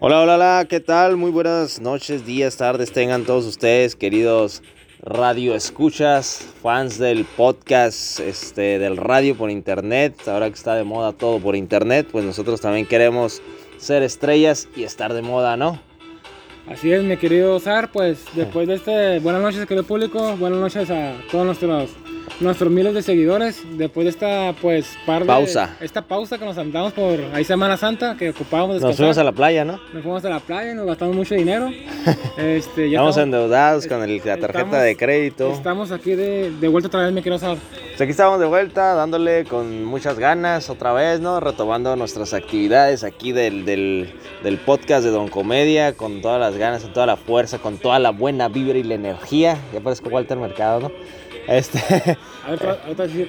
Hola, hola, hola, ¿qué tal? Muy buenas noches, días, tardes tengan todos ustedes, queridos radio escuchas, fans del podcast, este, del radio por internet. Ahora que está de moda todo por internet, pues nosotros también queremos ser estrellas y estar de moda, ¿no? Así es, mi querido Zar, pues después de este, buenas noches, querido público, buenas noches a todos nuestros nuestros miles de seguidores después de esta pues par de, Pausa. esta pausa que nos andamos por ahí Semana Santa que ocupábamos Nos descansar. fuimos a la playa, ¿no? Nos fuimos a la playa y nos gastamos mucho dinero. este, ya Estamos estamos, endeudados con el- la tarjeta estamos- de crédito. estamos aquí de, de vuelta otra vez, mi querido Zar. Pues aquí estamos de vuelta, dándole con muchas ganas otra vez, ¿no? Retomando nuestras actividades aquí del, del, del podcast de Don Comedia, con todas las ganas, con toda la fuerza, con toda la buena vibra y la energía. Ya parezco Walter Mercado, ¿no? Este,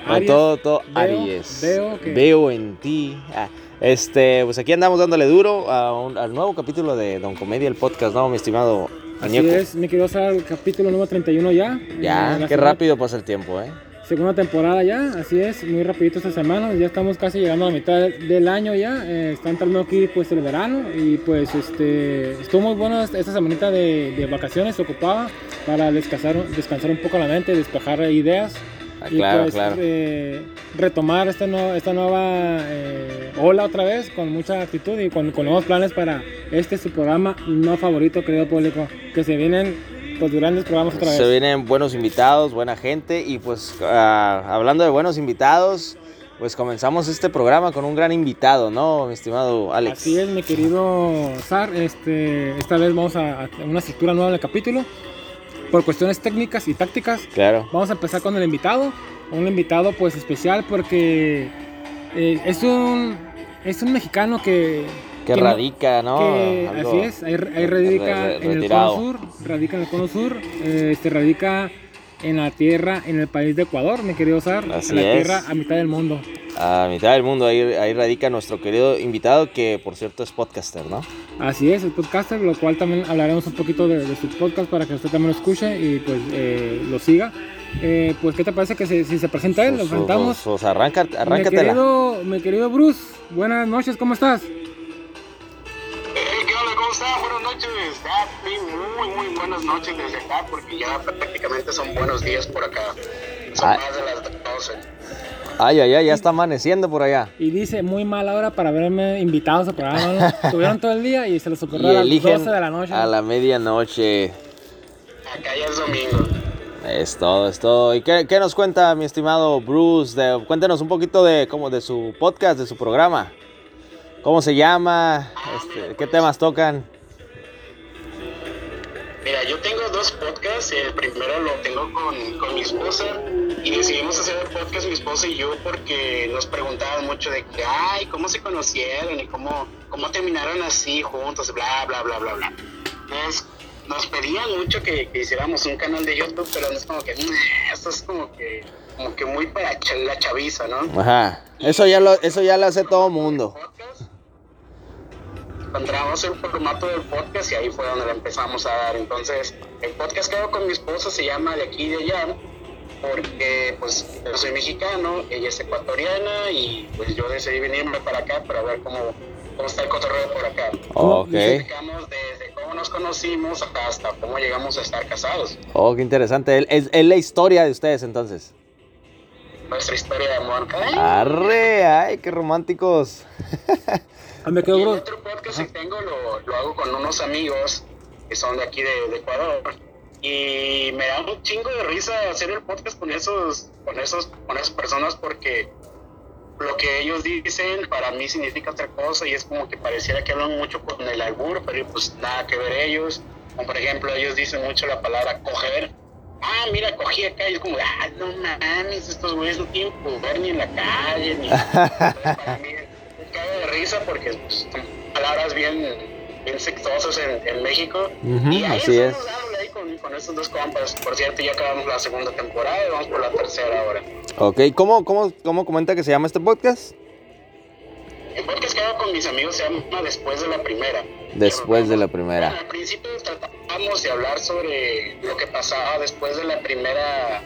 Aries, todo, todo Aries. veo que- Veo en ti. Ah, este, pues aquí andamos dándole duro a un- al nuevo capítulo de Don Comedia, el podcast, ¿no? Mi estimado Así Añeco. es, mi querido Zar, capítulo número 31 ya. Ya, qué rápido pasa el tiempo, ¿eh? Segunda temporada ya, así es, muy rapidito esta semana, ya estamos casi llegando a la mitad del- año ya, eh, está entrando aquí pues el verano y pues este, estuvo muy bueno esta semanita de, de vacaciones, se ocupaba para descansar, descansar un poco la mente, despejar ideas Ah, y claro, pues claro. eh, retomar esta, no- esta nueva eh, ola otra vez con mucha actitud y con, con nuevos planes para este su programa no favorito, querido público, que se vienen pues grandes programas otra vez. Se vienen buenos invitados, buena gente y pues ah, hablando de buenos invitados, pues comenzamos este programa con un gran invitado, ¿no, mi estimado Alex? Así es, mi querido Zar. Este, esta vez vamos a, a una estructura nueva del capítulo. Por cuestiones técnicas y tácticas, Claro. vamos a empezar con el invitado. Un invitado pues especial porque eh, es, un, es un mexicano que... Que radica, ¿no? que- Algo así es, ahí, ahí radica re- re- en el cono sur, radica en el cono sur, eh, este, radica en la tierra, en el país de Ecuador, mi querido Así en la es. tierra a mitad del mundo. A mitad del mundo, ahí, ahí radica nuestro querido invitado, que por cierto es podcaster, ¿no? Así es, el podcaster, lo cual también hablaremos un poquito de, de su podcast para que usted también lo escuche y pues eh, lo siga. Eh, pues, ¿qué te parece que se- si se presenta él? Lo presentamos. pues, arranca, mi, arráncatela. querido, mi querido Bruce, buenas noches, ¿cómo estás? Ah, sí, muy, muy buenas noches desde acá, porque ya prácticamente son buenos días por acá. Son Ah. más de las 12. Ay, ay, ay, ya está amaneciendo por allá. Y dice, muy mala hora para verme invitado a su programa. Tuvieron todo el día y se les ocurrió Y a las eligen 12 de la noche. a la medianoche. Acá ya es domingo. Es todo, es todo. ¿Y qué, qué nos cuenta mi estimado Bruce? De- cuéntenos un poquito de, como de su podcast, de su programa. ¿Cómo se llama? Este, ¿Qué temas tocan? Mira, yo tengo dos podcasts. El primero lo tengo con, con mi esposa y decidimos hacer el podcast mi esposa y yo porque nos preguntaban mucho de que, ay, ¿cómo se conocieron y cómo, cómo terminaron así juntos? Bla, bla, bla, bla, bla. Entonces, nos pedían mucho que, que hiciéramos un canal de YouTube, pero es como que, "Nah, esto es como que, como que muy para la chaviza, ¿no? Ajá. Eso ya lo, eso ya lo hace todo mundo. Encontramos el formato del podcast y ahí fue donde lo empezamos a dar. Entonces, el podcast que hago con mi esposa se llama De aquí y de allá, porque pues yo soy mexicano, ella es ecuatoriana y pues yo decidí venirme para acá para ver cómo, cómo está el cotorreo por acá. Ok. Platicamos desde cómo nos conocimos hasta cómo llegamos a estar casados. Oh, qué interesante. Es, es la historia de ustedes entonces. Nuestra historia de amor. Ay, Arre, ay, qué románticos. Ah, me Y quedo el Bruce. otro podcast que tengo lo, lo hago con unos amigos que son de aquí de, de Ecuador. Y me da un chingo de risa hacer el podcast con esos, con esos, con esas personas porque lo que ellos dicen para mí significa otra cosa y es como que pareciera que hablan mucho con el albur, pero pues nada que ver ellos. Como por ejemplo, ellos dicen mucho la palabra coger. Ah, mira, cogí acá y es como, ah, no mames, estos güeyes no tienen poder ni en la calle, ni... para mí cago de risa porque pues, son palabras bien, bien sexosas en, en México. Ujú, y ahí así es. ahí con, con estos dos compas. Por cierto, ya acabamos la segunda temporada y vamos por la tercera ahora. Ok, ¿cómo, cómo, cómo comenta que se llama este podcast? El podcast que hago con mis amigos se llama Después de la Primera. Después de la Bueno, primera. al principio tratamos y hablar sobre lo que pasaba después de la primera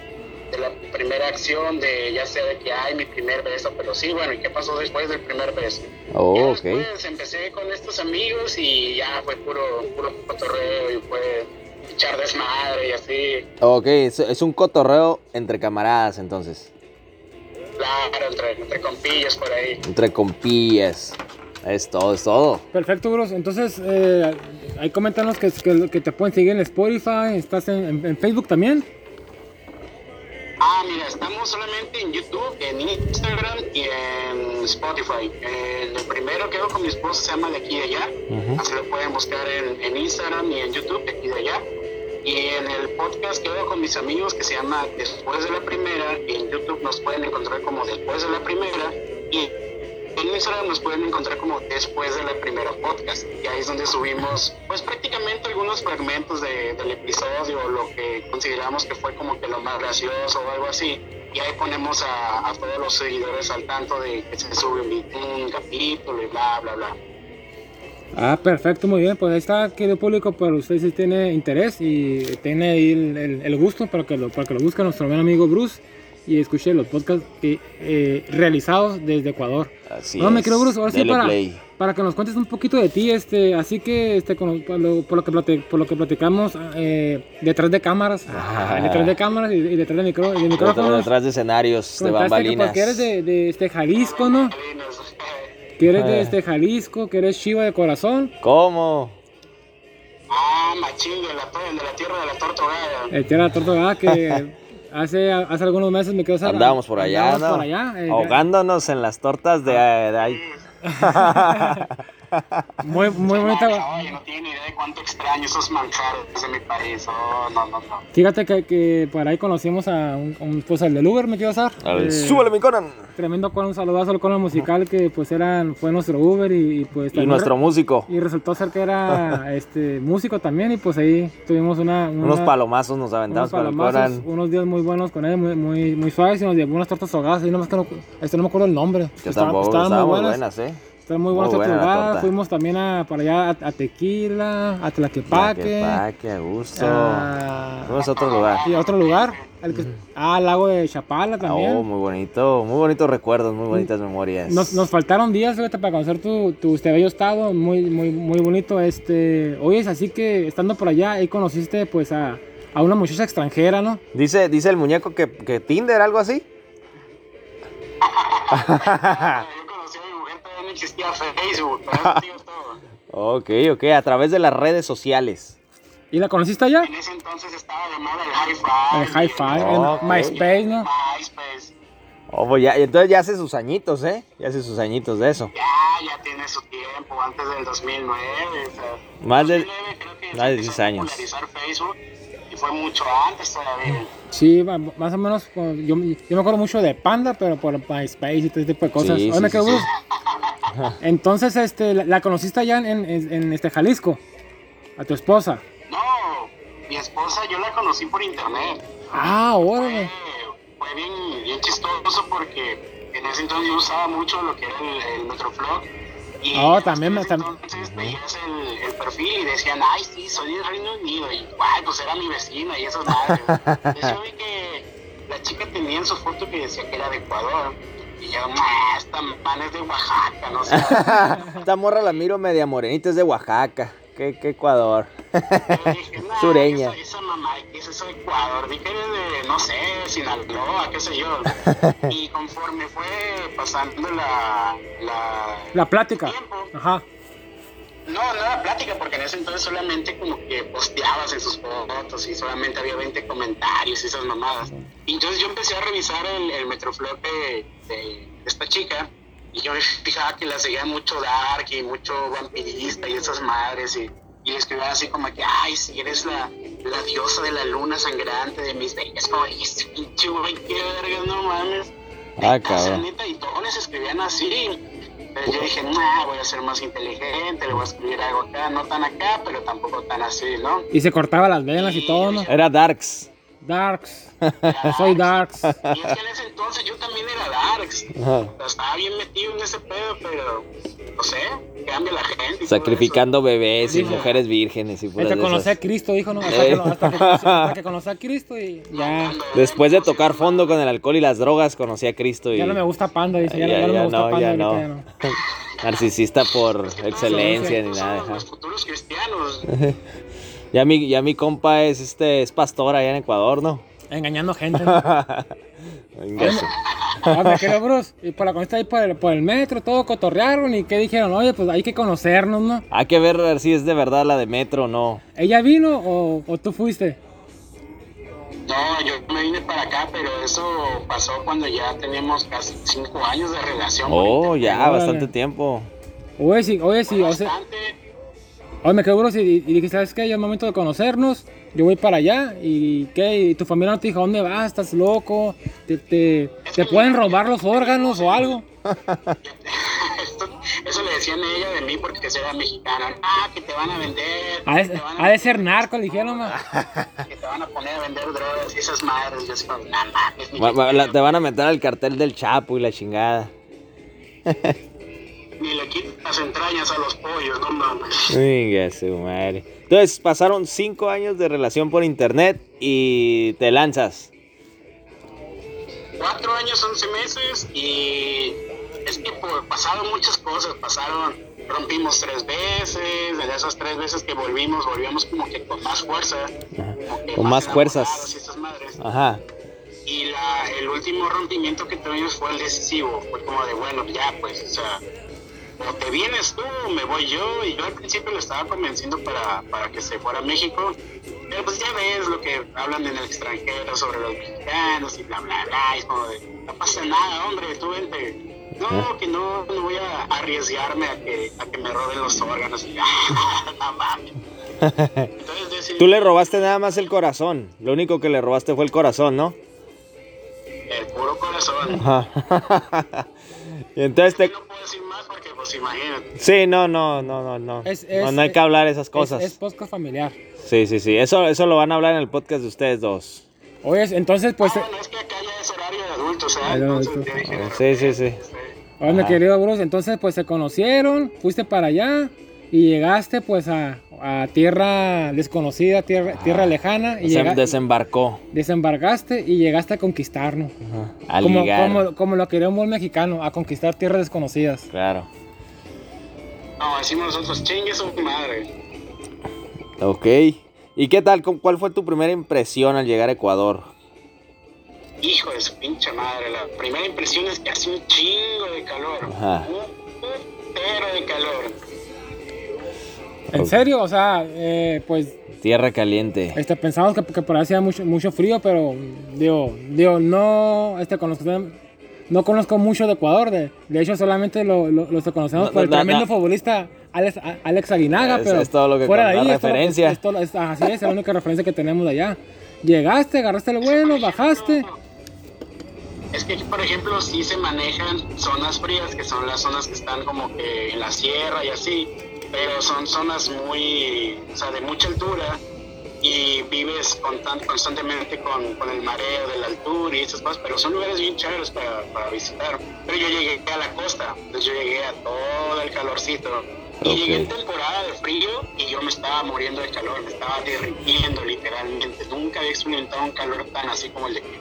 de la primera acción de ya sea de que hay mi primer beso, pero sí, bueno, ¿y qué pasó después del primer beso? Oh, ok. Después empecé con estos amigos y ya fue puro, puro cotorreo y fue echar desmadre y así. Ok, es, es un cotorreo entre camaradas entonces. Claro, entre, entre compillas por ahí. Entre compillas. Es todo, es todo. Perfecto, bros. Entonces, eh, ahí coméntanos que, que, te pueden seguir en Spotify, estás en, Facebook también. Ah, mira, estamos solamente en YouTube, en Instagram y en Spotify. el primero que hago con mi esposa se llama De aquí de allá. Así lo pueden buscar en, en, Instagram y en YouTube, De aquí de allá. Y en el podcast que hago con mis amigos que se llama Después de la Primera, en YouTube nos pueden encontrar como Después de la Primera. Y en Instagram nos pueden encontrar como después de la primera podcast y ahí es donde subimos pues prácticamente algunos fragmentos de, del episodio lo que consideramos que fue como que lo más gracioso o algo así y ahí ponemos a, a todos los seguidores al tanto de que se sube un, capítulo y bla bla bla Ah, perfecto, muy bien. Pues ahí está, querido público, para usted si tiene interés y tiene ahí el, el, gusto para que, lo, para que lo busque nuestro buen amigo Bruce y escuché los podcasts eh, eh, realizados desde Ecuador. Así no, me quiero Bruce, ahora sí para, para, que nos cuentes un poquito de ti, este, así que este, por, lo, por, lo, que por lo que platicamos eh, detrás de cámaras, ah. detrás de cámaras y, detrás de, micro, de micrófonos. Detrás de escenarios, de bambalinas. Que, eres de, de, este Jalisco, ¿no? Que eres de este Jalisco, que eres chiva de corazón. ¿Cómo? Ah, machín, de la, de la tierra de la tortugada. La tierra de la tortugada que... Hace, hace algunos meses me quedó Andábamos por allá, ¿no? por allá eh, ahogándonos en las tortas de, de ahí. muy, muy bonita. Oye, no tiene idea de cuánto extraño esos manjares de mi país. Oh, no, no, no. Fíjate que, que por ahí conocimos a un, pues el del Uber, me quiero usar. Eh, súbele mi Conan. Tremendo con un saludazo al Conan musical que pues eran, fue nuestro Uber y, pues Y nuestro músico. Y resultó ser que era este músico también y pues ahí tuvimos una, unos palomazos nos aventamos unos con el Conan. Unos días muy buenos con él, muy, muy, muy suaves y nos llevó unas tortas ahogadas y nomás que no, este no me acuerdo el nombre. Que tampoco, estaban, muy buenas eh. Está muy buena esta Fuimos también a, para allá a, Tequila, a Tlaquepaque. Tlaquepaque, a gusto. Fuimos a otro lugar. Y a otro lugar. El que, Ah, al lago de Chapala también. Oh, muy bonito. Muy bonitos recuerdos, muy bonitas memorias. Nos, nos faltaron días, fíjate, para conocer tu, tu este bello estado. Muy, muy, muy bonito. Este, oye, es así que estando por allá, ahí conociste pues a, a una muchacha extranjera, ¿no? Dice, dice el muñeco que, que Tinder, algo así. existía Facebook, Ok, ok, a través de las redes sociales. ¿Y la conociste allá? En ese entonces estaba de moda el hi-fi. El hi-fi, en MySpace, ¿no? MySpace. Oh, pues ya, entonces ya hace sus añitos, ¿eh? Ya hace sus añitos de eso. Ya, ya tiene su tiempo, antes del 2009. más de, más de 10 años. Facebook y fue mucho antes todavía. Sí, más o menos, yo, yo me acuerdo mucho de Panda, pero por MySpace y todo ese tipo de cosas. Sí, sí, sí, Entonces, este, la, conociste allá en, en, este Jalisco, a tu esposa. No, mi esposa yo la conocí por internet. Ah, órale. Fue, bien, bien, chistoso porque en ese entonces yo usaba mucho lo que era el, el Metroflog. Y oh, también me Entonces veías el, el, perfil y decían, ay, sí, soy del Reino Unido. Y, guay, pues era mi vecina y esas madres. Entonces yo vi que la chica tenía en su foto que decía que era de Ecuador. Y yo, esta pan es de Oaxaca, no sé. esta morra la miro media morenita, es de Oaxaca. ¿Qué, qué Ecuador? Sureña. Esa, esa mamá, ¿qué es eso de Ecuador? Dije de, no sé, Sinaloa, qué sé yo. y conforme fue pasando la... La, la plática. Ajá. No, no era plática, porque en ese entonces solamente como que posteabas en sus fotos y solamente había 20 comentarios y esas mamadas. Y entonces yo empecé a revisar el, el Metroflog de, esta chica y yo me fijaba que la seguía mucho Dark y mucho vampirista y esas madres y, y escribía así como que, ay, si eres la, la diosa de la luna sangrante de mis bellas, este pinche güey, qué verga, no mames. Ah, cabrón. Y todos les escribían así yo dije, nah, voy a ser más inteligente, le voy a escribir algo acá, no tan acá, pero tampoco tan así, ¿no? Y se cortaba las venas y todo, ¿no? Era darks. Darks. Soy Darks. Y es que en ese entonces yo también era Darks. Ajá. Estaba bien metido en ese pedo, pero no sé, cambia la gente. Sacrificando bebés y Sí. mujeres vírgenes y puras Hasta de conocí a. Cristo, dijo, ¿no? Hasta, que, hasta que conocí, hasta que conocí a Cristo y ya. Después de tocar fondo con el alcohol y las drogas, conocí a Cristo y Ya no me gusta Panda, dice. Ya, Ya- ya no ya me gusta no, Panda. ya no. ya no. narcisista por excelencia ni nada. Los futuros cristianos. Ya mi, ya mi compa es este es pastor allá en Ecuador, ¿no? Engañando gente. Venga. Ah, me quedé, Bruce. Y por la consta ahí por el, por el metro, todo cotorrearon. ¿Y qué dijeron? Oye, pues hay que conocernos, ¿no? Hay que ver si es de verdad la de Metro o no. ¿Ella vino o, o tú fuiste? No, yo me vine para acá, pero eso pasó cuando ya teníamos casi cinco años de relación. Oh, ya, bastante tiempo. Oye, sí, oye, sí. O sea, bastante. Oye, me quedé, Bruce. Y, y dije, ¿sabes qué? Ya es momento de conocernos. Yo voy para allá. ¿Y qué? ¿Y tu familia no te dijo, ¿dónde vas? ¿Estás loco? ¿Te, te, te pueden robar los órganos o algo? Esto- eso le decían a ella de mí porque era mexicana. Ah, que te van a vender. Ha de, ser narco, le dijeron, que te van a poner a vender drogas y esas madres. Yo va- la- te van a meter al cartel del Chapo y la chingada. Ni le quitan las entrañas a los pollos, no mames. Venga, su madre. Entonces pasaron cinco años de relación por internet y te lanzas. Cuatro años, once meses y es que por- pasaron muchas cosas, pasaron, rompimos tres veces, de esas tres veces que volvimos, volvíamos como que con más fuerza. Con más fuerzas. y esas madres. Ajá. Y la, el último rompimiento que tuvimos fue el decisivo. Fue como de, bueno, ya, pues, o sea, o te vienes tú me voy yo. Y yo al principio lo estaba convenciendo para, para que se fuera a México. Pero pues ya ves lo que hablan en el extranjero sobre los mexicanos y bla, bla, bla. Y es como de, no pasa nada, hombre, tú vente. No, que no, no voy a arriesgarme a que, a que me roben los órganos. Y. Entonces decidí Tú le robaste nada más el corazón. Lo único que le robaste fue el corazón, ¿no? el puro corazón. Ajá. y entonces te... No puedo decir pues, imagínate. Sí, no, no, no, no, no. Es- no, es- no hay que hablar esas Es, cosas. es podcast familiar. Sí, sí, sí. Eso, eso lo van a hablar en el podcast de ustedes dos. Oye, entonces, pues. Ah, bueno, es que acá ya es horario de adultos, ¿eh? Ah, de Entonces, dije, sí, sí, sí. Oye, mi Ajá. querido Bruce, entonces pues se conocieron, fuiste para allá y llegaste pues a, a tierra desconocida, tierra, tierra lejana y Se llega- desembarcó. desembarcaste y llegaste a conquistarnos. Ajá. A Como, como, como lo quería un buen mexicano, a conquistar tierras desconocidas. Claro. No, decimos nosotros, chingue su madre. Ok. ¿Y qué tal? ¿Cómo- ¿Cuál fue tu primera impresión al llegar a Ecuador? Hijo de su pinche madre. La primera impresión es que hace un chingo de calor. Ajá. Un putero de calor. ¿En serio? O sea, eh, pues Tierra caliente. este, pensamos que, que por ahí hacía mucho, mucho frío, pero digo, digo no, este, conozco, no conozco mucho de Ecuador. De, de hecho, solamente lo, lo- los que conocemos No, por el no, tremendo no. futbolista Alex, Alex Aguinaga. Es- pero es todo lo que fuera de ahí, referencia. es- es todo- es- así es, es la única referencia que tenemos de allá. Llegaste, agarraste el vuelo, bajaste. Es que aquí, por ejemplo, sí se manejan zonas frías, que son las zonas que están como que en la sierra y así, pero son zonas muy, o sea, de mucha altura y vives constan- constantemente con, con el mareo de la altura y esas cosas, pero son lugares bien chéveres para, para visitar. Pero yo llegué a la costa, entonces yo llegué a todo el calorcito. Y Ok. llegué en temporada de frío y yo me estaba muriendo de calor, me estaba derritiendo literalmente. Nunca había experimentado un calor tan así como el de aquí.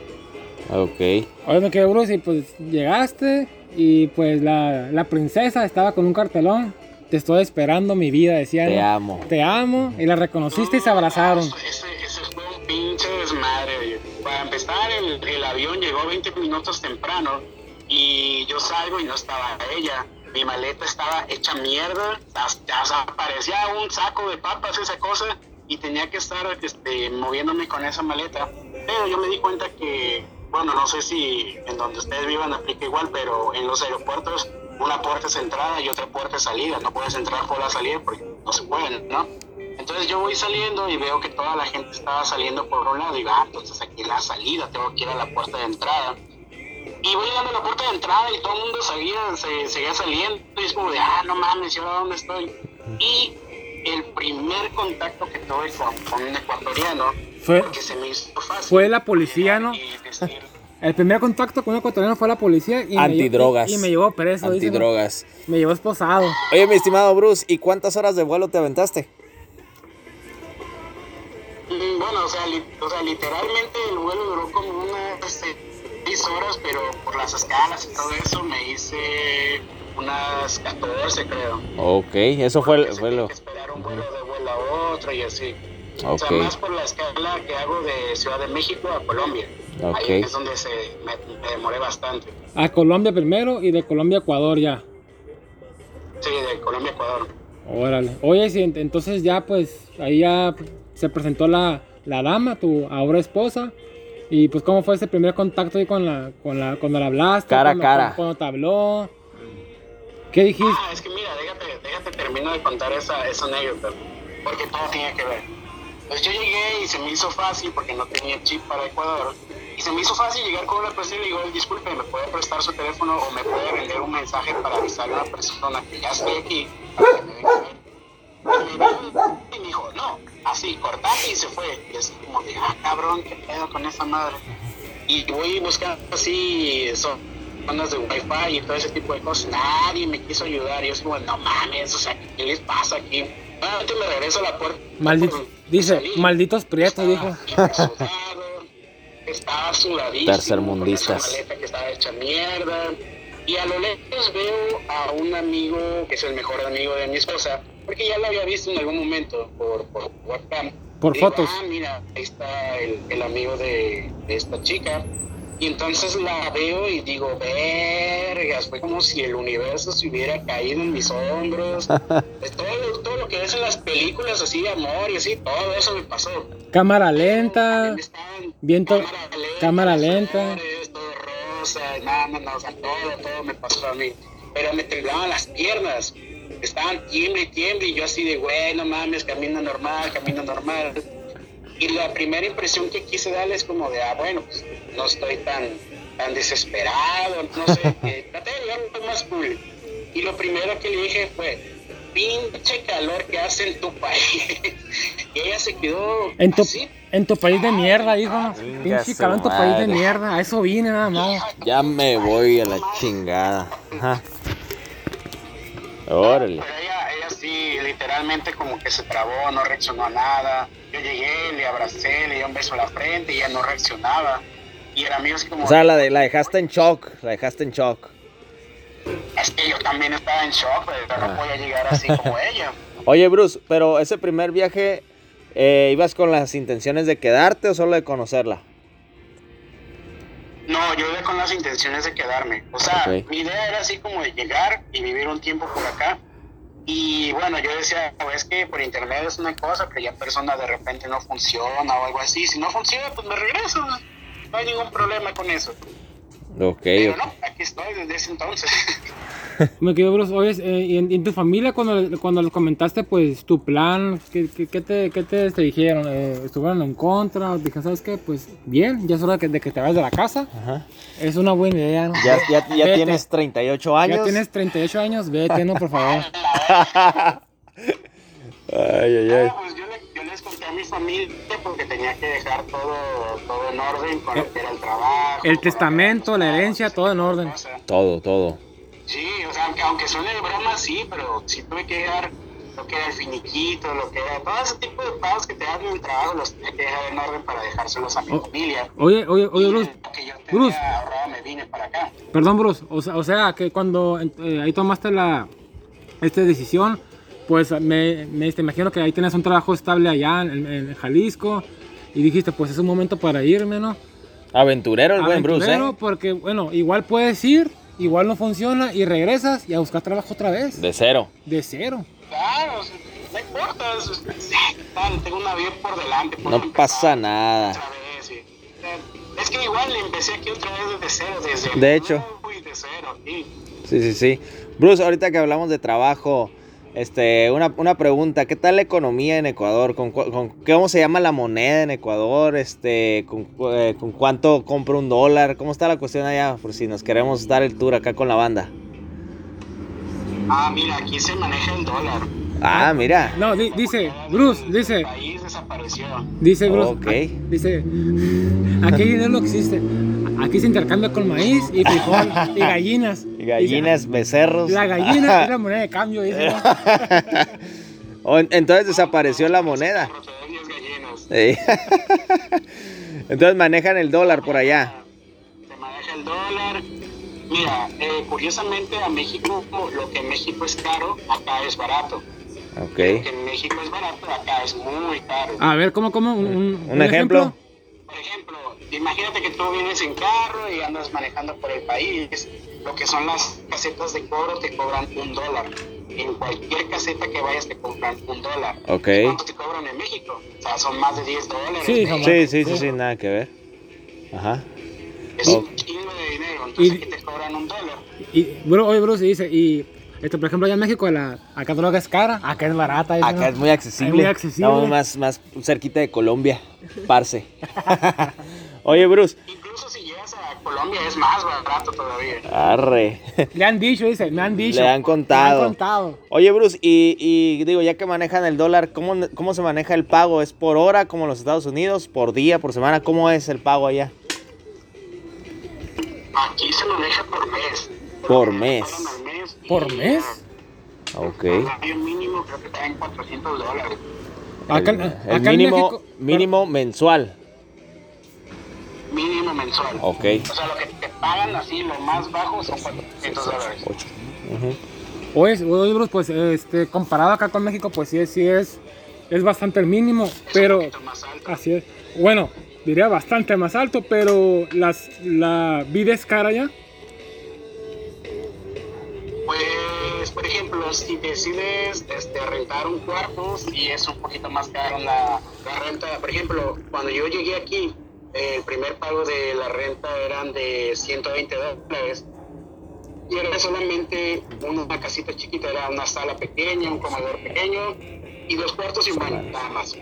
Ok. Oye, me quedé Bruce y pues llegaste y pues la, la princesa estaba con un cartelón. Te estoy esperando mi vida, decía. Te amo. Te amo. Y la reconociste y se abrazaron. Ese, ese fue un pinche desmadre. Para empezar, el, el avión llegó 20 minutos temprano y yo salgo y no estaba ella. Mi maleta estaba hecha mierda, hasta, hasta parecía un saco de papas esa cosa y tenía que estar este, moviéndome con esa maleta. Pero yo me di cuenta que, bueno, no sé si en donde ustedes vivan aplica igual, pero en los aeropuertos una puerta es entrada y otra puerta es salida. No puedes entrar por la salida porque no se pueden, ¿no? Entonces yo voy saliendo y veo que toda la gente estaba saliendo por un lado y digo, ah, entonces aquí es la salida, tengo que ir a la puerta de entrada. Y voy llegando a la puerta de entrada y todo el mundo seguía, se, seguía saliendo y es como de, ah, no mames, ¿y ahora dónde estoy? Y el primer contacto que tuve con, con un ecuatoriano Fue, porque se me hizo fácil. fue la policía, ¿no? Y decir, El primer contacto con un ecuatoriano fue la policía y Antidrogas. Me, lle- y me llevó preso. dice. Antidrogas. Me llevó esposado. Oye, mi estimado Bruce, ¿y cuántas horas de vuelo te aventaste? Mm, Bueno, o sea, li- o sea, literalmente el vuelo duró como unas este, seis horas, pero por las escalas y todo eso me hice unas 14, creo. Ok, eso fue, se fue lo... que esperar un vuelo de vuelo a otro y así. O sea, más por la escala que hago de Ciudad de México a Colombia. Ok. Ahí es donde se, me, me demoré bastante. A Colombia primero y de Colombia a Ecuador ya. Sí, de Colombia a Ecuador. Órale. Oye, ent- entonces ya pues ahí ya se presentó la, la dama, tu ahora esposa. Y pues cómo fue ese primer contacto ahí con la, con la, cuando la hablaste, Cara a cuando, cara. cuando te habló. ¿Qué dijiste? Ah, es que mira, déjate, déjate termino de contar esa, esa anécdota, porque todo tiene que ver. Pues yo llegué y se me hizo fácil porque no tenía chip para Ecuador. Y se me hizo fácil llegar con una persona y le digo, disculpe, ¿me puede prestar su teléfono o me puede vender un mensaje para avisarle a una persona que ya estoy aquí? Y me dijo- Y no, así, cortate y se fue. Y así como de, ah, cabrón, qué pedo con esa madre. Y voy buscando así, son zonas de wifi y todo ese tipo de cosas. Nadie me quiso ayudar. Yo soy como, no mames, o sea, ¿qué les pasa aquí? Nuevamente me regreso a la puerta. Maldito, dice, salir. malditos prietos, dijo. Estaba sudadísimo. Tercermundistas. con esa maleta que estaba hecha mierda. Y a lo lejos veo a un amigo que es el mejor amigo de mi esposa, porque ya lo había visto en algún momento por, por webcam. Por Y digo, fotos. Ah, mira, ahí está el, el amigo de, de esta chica. Y entonces la veo y digo, vergas, fue como si el universo se hubiera caído en mis hombros. Pues todo, lo- todo lo que ves en las películas así de amor y así, todo eso me pasó. Cámara lenta. Viento- cámara cámara lenta. flores, todo rosa, nada, no, no, o sea, todo, todo me pasó a mí. Pero me temblaban las piernas. Estaban tiemble y tiemble y yo así de, güey, no mames, camina normal, camina normal. Y la primera impresión que quise darle es como de, ah, bueno, pues no estoy tan, tan desesperado, no sé, que traté de llegar un poco más cool. Y lo primero que le dije fue, pinche calor que hace en tu país. y ella se quedó En tu, así. en tu país de mierda, dijo. Chinga Pinche calor en tu país de mierda. A eso vine nada más. Ya me voy a la chingada. Órale. Pero ella, ella sí, literalmente como que se trabó, no reaccionó a nada. Yo llegué, le abracé, le di un beso a la frente y ella no reaccionaba. Y amigo es como, O sea, la, de, la dejaste en shock, la dejaste en shock. es que yo también estaba en shock, pero no Ah. podía llegar así como ella. Oye, Bruce, pero ese primer viaje, eh, ¿ibas con las intenciones de quedarte o solo de conocerla? No, yo iba con las intenciones de quedarme. O sea, mi idea era así como de llegar y vivir un tiempo por acá. Y bueno, yo decía, "Oh, es que por internet es una cosa, pero ya en persona de repente no funciona o algo así. Si no funciona, pues me regreso. No hay ningún problema con eso. Ok, Pero no, aquí estoy desde ese entonces. Me quedó, Bruce. Oye, eh, y en, en tu familia, cuando, cuando les comentaste, pues, tu plan, ¿qué, qué, qué te, qué te, te dijeron? Eh, ¿Estuvieron en contra? Dijeron, ¿sabes qué? Pues, bien, ya es hora de que, de que te vayas de la casa. Ajá. Es una buena idea, ¿no? Ya, ya, ya Vete. tienes 38 años. Ya tienes 38 años, vete, no, por favor. Ay, ay, ay. Pues yo, le- yo les conté a mi familia porque tenía que dejar todo, todo en orden con lo que era el trabajo. El testamento, la herencia, todo en orden. Todo, todo. Sí, o sea, aunque, aunque suene de broma, sí, pero sí tuve que dejar lo que era el finiquito, lo que era todo ese tipo de pagos que te dan en el trabajo, los tenía que dejar en orden para dejárselos a mi Oh, familia. Oye, oye, oye, Bruce. que yo tenía Bruce. ahorrado me vine para acá. Perdón, Bruce. O sea, o sea que cuando eh, ahí tomaste la esta decisión, pues me, me te imagino que ahí tienes un trabajo estable allá en, en Jalisco y dijiste, pues es un momento para irme, ¿no? Aventurero el buen Bruce, Aventurero, ¿eh? porque bueno, igual puedes ir, igual no funciona y regresas y a buscar trabajo otra vez, de, De cero. cero. Claro, no importa, tengo una vida por delante. puedo No pasa nada. otra vez, sí. Es que igual empecé aquí otra vez desde cero, desde De hecho. muy de cero, sí. Sí, sí, sí. Bruce, ahorita que hablamos de trabajo, este, una, una pregunta, ¿qué tal la economía en Ecuador? ¿Con, con- ¿Cómo se llama la moneda en Ecuador? Este, con, eh, ¿Con cuánto compra un dólar? ¿Cómo está la cuestión allá? Por si nos queremos dar el tour acá con la banda. Ah, mira, aquí se maneja el dólar. Ah, mira. No, di- dice, Bruce, dice, El país desapareció. dice Bruce, Ok. ah, dice, aquí dinero no existe. Aquí se intercambia con maíz y frijol y gallinas. Gallinas, becerros. La gallina es la moneda de cambio, entonces desapareció la moneda. Sí. Entonces manejan el dólar por allá. Se maneja el dólar. Mira, eh, curiosamente a México, lo que en México es caro, acá es barato. Ok. Lo que en México es barato, acá es muy caro. A ver, ¿cómo, cómo? ¿Un, un- Un ejemplo. Por ejemplo, imagínate que tú vienes en carro y andas manejando por el país. Lo que son las casetas de cobro te cobran un dólar. En cualquier caseta que vayas te cobran un dólar. Ok. ¿Cuánto te cobran en México? O sea, son más de 10 dólares. Sí. Sí, sí, sí, sí, nada que ver. Ajá. Es Oh. un chingo de dinero. Entonces Y- aquí te cobran un dólar. Y, bro, oye, Bruce, dice, y esto, por ejemplo, allá en México, la, acá droga es cara, acá es barata. Acá ¿no? es muy accesible. Es muy accesible. Estamos más, más cerquita de Colombia, parce. Oye, Bruce. Incluso si llegas a Colombia es más barato todavía. Arre. Le han dicho, dice, me han dicho. Le han contado. Me han contado. Oye, Bruce, y, y digo, ya que manejan el dólar, ¿cómo, ¿cómo se maneja el pago? ¿Es por hora como en los Estados Unidos? ¿Por día? ¿Por semana? ¿Cómo es el pago allá? Aquí se maneja por mes. Por mes. ¿Por mes? Ok. El mínimo creo que está en 400 dólares. Acá, el, acá el en mínimo, México- mínimo mensual. Mínimo mensual. Ok. O sea, lo que te pagan así, lo más bajo son 400 dólares. Ocho. Ujú. Oye, oye, Bruce, pues, este, comparado acá con México, pues sí, es- sí es, es bastante el mínimo, Es pero... un más alto. Así es. Bueno, diría bastante más alto, pero las, la vida es cara ya. Ejemplo, si este, rentar un cuarto, sí es un poquito más caro la, renta. Por ejemplo, cuando yo llegué aquí, el primer pago de la renta eran de 120 dólares. Y era solamente una casita chiquita, era una sala pequeña, un comedor pequeño y dos cuartos y baño, nada más.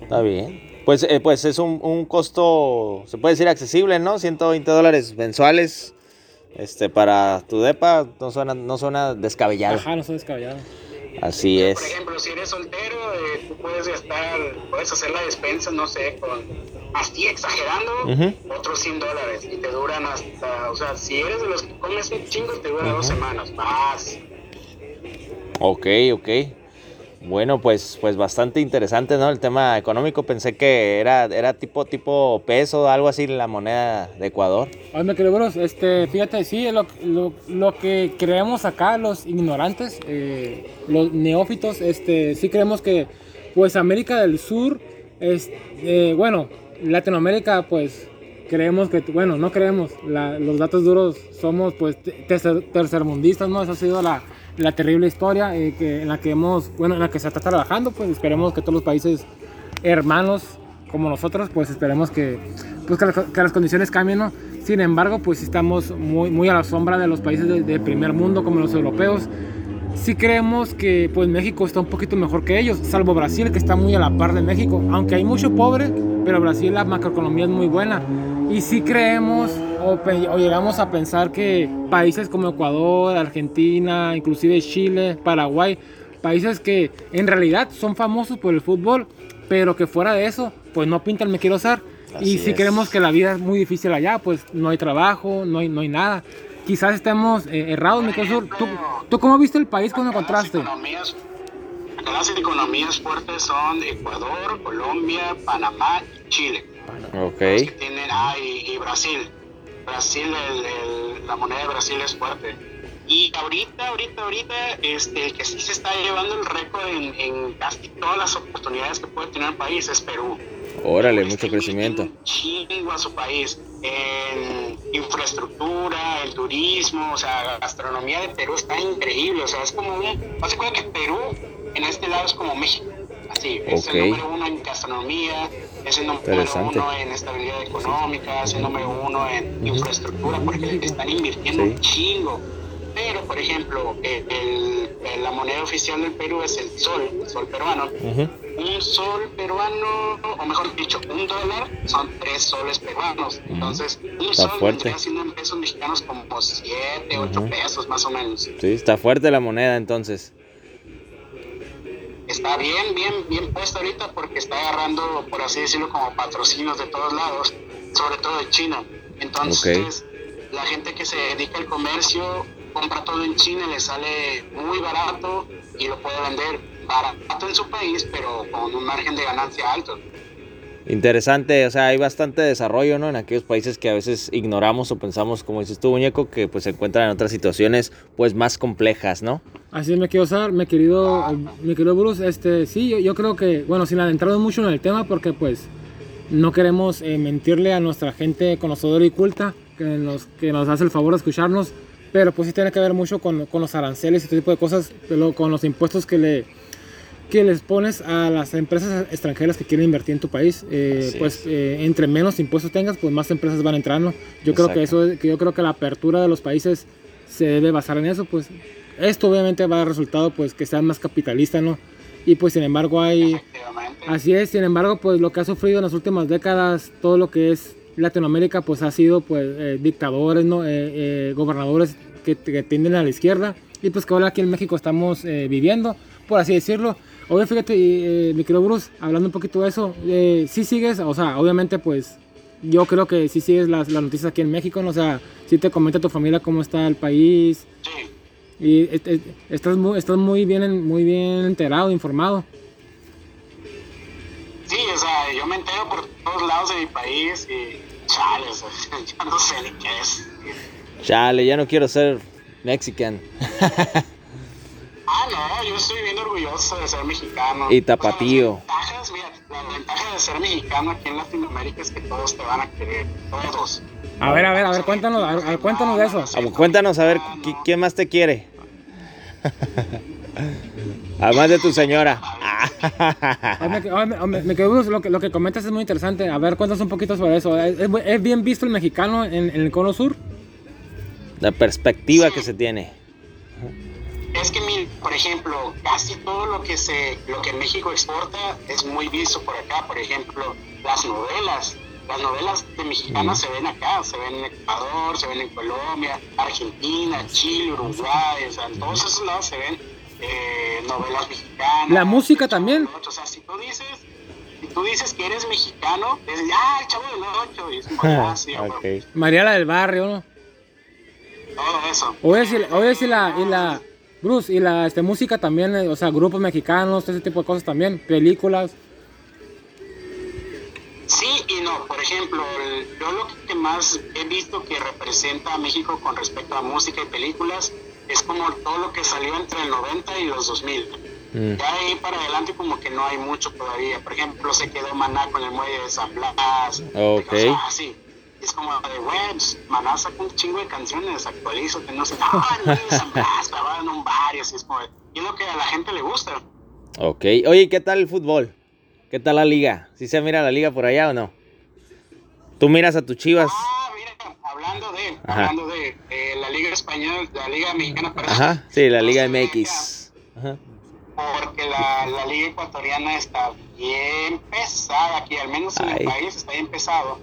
Está bien. Pues, eh, pues es un, un costo, se puede decir accesible, ¿no? 120 dólares mensuales. Este, para tu depa no suena, no suena descabellado. Ajá, no soy descabellado. Así Por es. ejemplo, si eres soltero, eh, tú puedes gastar, puedes hacer la despensa, no sé, con así exagerando, otros 100 dólares y te duran hasta, o sea, si eres de los que comes un chingo, te dura dos semanas más. Ok, ok. Bueno, pues, pues bastante interesante, ¿no? El tema económico. Pensé que era, era tipo, tipo peso, algo así, la moneda de Ecuador. Oye, me querido Bruce, este, fíjate, sí, lo, lo, lo que creemos acá, los ignorantes, eh, los neófitos, este, sí creemos que, pues, América del Sur, es, eh, bueno, Latinoamérica, pues, creemos que, bueno, no creemos, la- los datos duros somos, pues, te- tercer- tercermundistas, ¿no? Esa ha sido la, la terrible historia eh, que, en la que hemos, bueno, en la que se está trabajando, pues, esperemos que todos los países hermanos como nosotros, pues esperemos que, pues, que, las, que las condiciones cambien, ¿no? Sin embargo, pues estamos muy, muy a la sombra de los países de, de primer mundo como los europeos. Sí creemos que pues México está un poquito mejor que ellos, salvo Brasil que está muy a la par de México, aunque hay mucho pobre, pero Brasil la macroeconomía es muy buena. Y sí creemos o, o llegamos a pensar que países como Ecuador, Argentina, inclusive Chile, Paraguay, países que en realidad son famosos por el fútbol, pero que fuera de eso, pues no pintan me quiero usar. y Así si es. creemos que la vida es muy difícil allá, pues no hay trabajo, no hay, no hay nada. Quizás estemos eh, errados, mi querido Sur. ¿Tú, ¿Tú cómo viste el país cuando encontraste? las economías fuertes son Ecuador, Colombia, Panamá y Chile. Ok. que tienen, ah, y, y Brasil. Brasil, el- el- la moneda de Brasil es fuerte. Y ahorita, ahorita, ahorita, este, el que sí se está llevando el récord en, en casi todas las oportunidades que puede tener el país es Perú. Órale, mucho crecimiento. Chingo a su país en infraestructura, el turismo, o sea, la gastronomía de Perú está increíble, o sea, es como un, no se cuenta que Perú en este lado es como México, así, es Ok. el número uno en gastronomía, es el número Interesante. uno en estabilidad económica, es el número uno en infraestructura, porque están invirtiendo Sí. un chingo. Pero, por ejemplo, el- el- la moneda oficial del Perú es el sol, el sol peruano un sol peruano, o mejor dicho, un dólar son tres soles peruanos. Entonces, un Está sol fuerte. siendo en pesos mexicanos como siete, ocho Ujú. pesos más o menos. Sí, está fuerte la moneda entonces. Está bien, bien, bien puesto ahorita porque está agarrando, por así decirlo, como patrocinios de todos lados, sobre todo de China. Entonces, la gente que se dedica al comercio compra todo en China, le sale muy barato y lo puede vender barato en su país, pero con un margen de ganancia alto. Interesante, o sea, hay bastante desarrollo, ¿no? En aquellos países que a veces ignoramos o pensamos, como dices tú, muñeco, que pues se encuentran en otras situaciones, pues más complejas, ¿no? Así es, me quiero usar, me querido, mi querido Bruce, este, sí, yo, yo, creo que, bueno, sin adentrarnos mucho en el tema, porque pues no queremos eh, mentirle a nuestra gente conocedora y culta, que nos, que nos hace el favor de escucharnos, pero pues sí tiene que ver mucho con, con los aranceles y este tipo de cosas, pero con los impuestos que le que les pones a las empresas extranjeras que quieren invertir en tu país. Eh, pues eh, entre menos impuestos tengas, pues más empresas van entrando. Yo creo que eso, que yo creo que la apertura de los países se debe basar en eso. Pues esto obviamente va a dar resultado, pues que sean más capitalistas, ¿no? Y pues sin embargo hay, así es. Sin embargo, pues lo que ha sufrido en las últimas décadas, todo lo que es Latinoamérica, pues ha sido pues eh, dictadores, ¿no? gobernadores que, que, tienden a la izquierda y pues que ahora aquí en México estamos viviendo, por así decirlo. Oye, fíjate, eh, mi querido Bruce, hablando un poquito de eso, eh, sí sigues, o sea, obviamente pues yo creo que sí sigues las, las noticias aquí en México, ¿no? o sea, sí te comenta tu familia cómo está el país. Sí. Y estás muy, estás muy bien, muy bien enterado, informado. Sí, o sea, yo me entero por todos lados de mi país y chale, o sea, yo no sé ni qué es. Chale, ya no quiero ser mexican. Ah, no, yo estoy bien orgulloso de ser mexicano. Y tapatío. O sea, las ventajas, mira, la ventaja de ser mexicano aquí en Latinoamérica es que todos te van a querer, todos. A ver, a ver, a ver, cuéntanos, a ver, cuéntanos de eso. cuéntanos, a ver, ¿quién más te quiere? Además de tu señora. me, me, quedo, lo que, lo que comentas es muy interesante. A ver, cuéntanos un poquito sobre eso. ¿Es, bien visto el mexicano en, en, el cono sur? La perspectiva sí. que se tiene es que, por ejemplo, casi todo lo que se, lo que México exporta es muy visto por acá. Por ejemplo, las novelas. Las novelas de mexicanas se ven acá, se ven en Ecuador, se ven en Colombia, Argentina, Chile, Uruguay, o sea, en todos esos lados se ven eh, novelas mexicanas. La música también. O sea, si tú dices, si tú dices que eres mexicano, dices, ah, el chavo del ocho, y es como, ah, okay. Mariala del Barrio, ¿no? Todo eso. Oye, si, oye, si la, y la, Bruce, y la este, música también, eh, o sea, grupos mexicanos, ese tipo de cosas también, películas. Sí y no, por ejemplo, yo lo que más he visto que representa a México con respecto a música y películas es como todo lo que salió entre el 90 y los 2000. Mm. Ya ahí para adelante como que no hay mucho todavía. Por ejemplo, se quedó Maná con el muelle de San Blas. Ok. O sea, así es como de webs, Maná saca un chingo de canciones, actualizo, que no sé, ah, no, grabaron un bar y así es como, y es lo que a la gente le gusta. Ok, oye, ¿qué tal el fútbol? ¿Qué tal la liga? ¿Sí se mira la liga por allá o no? ¿Tú miras a tus chivas? Ah, mira, hablando de, Ajá. hablando de eh, la liga española, la liga mexicana, para Ajá, sí, la liga MX. Ajá. Porque la, la liga ecuatoriana está bien pesada aquí, al menos en Ay. el país está bien pesado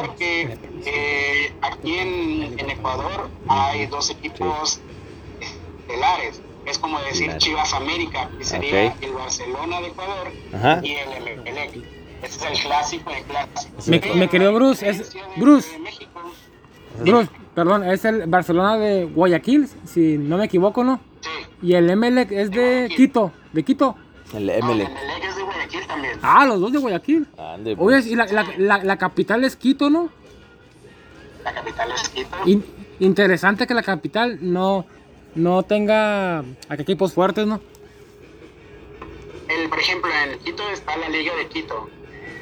porque eh, aquí en, en, Ecuador hay dos equipos estelares. Es como decir Chivas América, que sería okay. el Barcelona de Ecuador Ajá. y el Emelec. Ese es el clásico de clásicos. Me, me querido Bruce, es Bruce. Bruce, perdón, es el Barcelona de Guayaquil, si no me equivoco, ¿no? Sí. Y el Emelec es de Quito, de Quito. El Emelec. No, el Emelec es de Guayaquil también. Ah, los dos de Guayaquil. Ande, pues. Oye, y la, la, la, la, capital es Quito, ¿no? La capital es Quito. In, interesante que la capital no, no tenga equipos fuertes, ¿no? El, por ejemplo, en Quito está la Liga de Quito.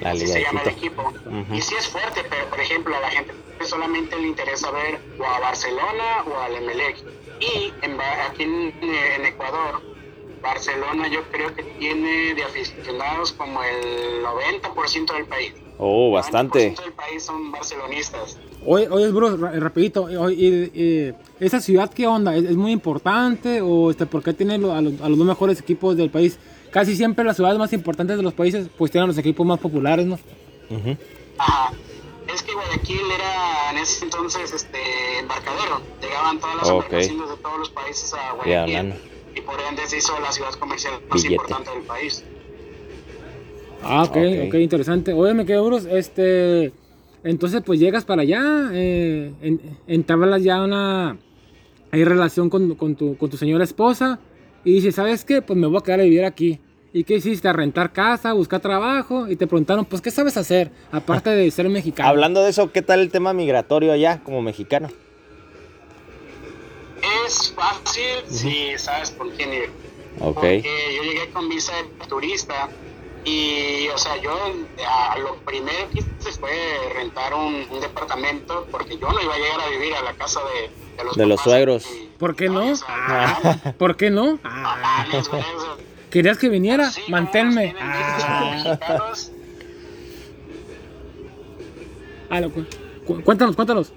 La Liga Así se de llama Quito. el equipo. Uh -huh. Y sí es fuerte, pero por ejemplo a la gente solamente le interesa ver o a Barcelona o al Emelec. Y en, aquí en, en Ecuador Barcelona yo creo que tiene de aficionados como el 90% del país. Oh, bastante. El 90% del país son barcelonistas. Oye, oye Bruce, rapidito, oye, eh, ¿esa ciudad qué onda? ¿Es, ¿Es, muy importante o este, por qué tiene a los, a los dos mejores equipos del país? Casi siempre las ciudades más importantes de los países pues tienen los equipos más populares, ¿no? Uh -huh. Ajá. Es que Guayaquil era en ese entonces este embarcadero. Llegaban todas las okay. embarcaciones de todos los países a Guayaquil. Yeah, y por ende se hizo la ciudad comercial más Billete. importante del país. Ah, ok, Ok. ok, interesante. Oye, me quedo Bruce, este, entonces pues llegas para allá, eh, en, entablas ya una hay relación con, con tu, con tu señora esposa y dices, ¿sabes qué? Pues me voy a quedar a vivir aquí. ¿Y qué hiciste? A rentar casa, buscar trabajo y te preguntaron, pues, ¿qué sabes hacer? Aparte de ser mexicano. Hablando de eso, ¿qué tal el tema migratorio allá como mexicano? Es fácil si sabes por quién ir. Ok. Porque yo llegué con visa de turista y, o sea, yo a lo primero que hice fue rentar un, un departamento porque yo no iba a llegar a vivir a la casa de, de los De los papás. suegros. Y- ¿Por qué no? Ah, ¿Por qué no? Ah, ¿Querías que viniera? como Manténme. Ah, ah, lo cu- cu- cuéntanos, cuéntanos.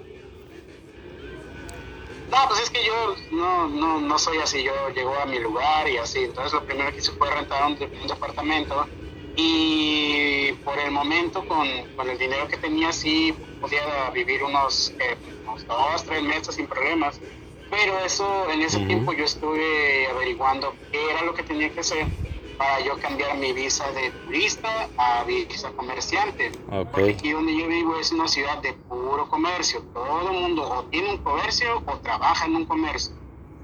No, pues es que yo no, no, no soy así, yo llego a mi lugar y así, entonces lo primero que hice fue rentar un, de- un departamento y por el momento con, con el dinero que tenía sí podía vivir unos, eh, unos dos, tres meses sin problemas, pero eso en ese tiempo yo estuve averiguando qué era lo que tenía que hacer para yo cambiar mi visa de turista a visa comerciante. Ok. Porque aquí donde yo vivo es una ciudad de puro comercio. Todo el mundo o tiene un comercio o trabaja en un comercio.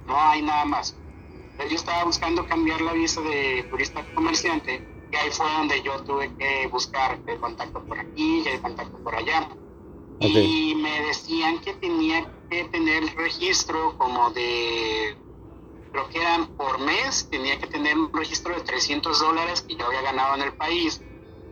No hay nada más. Entonces yo estaba buscando cambiar la visa de turista a comerciante y ahí fue donde yo tuve que buscar el contacto por aquí y el contacto por allá. Ok. Y me decían que tenía que tener registro como de, creo que eran por mes, tenía que tener un registro de 300 dólares que yo había ganado en el país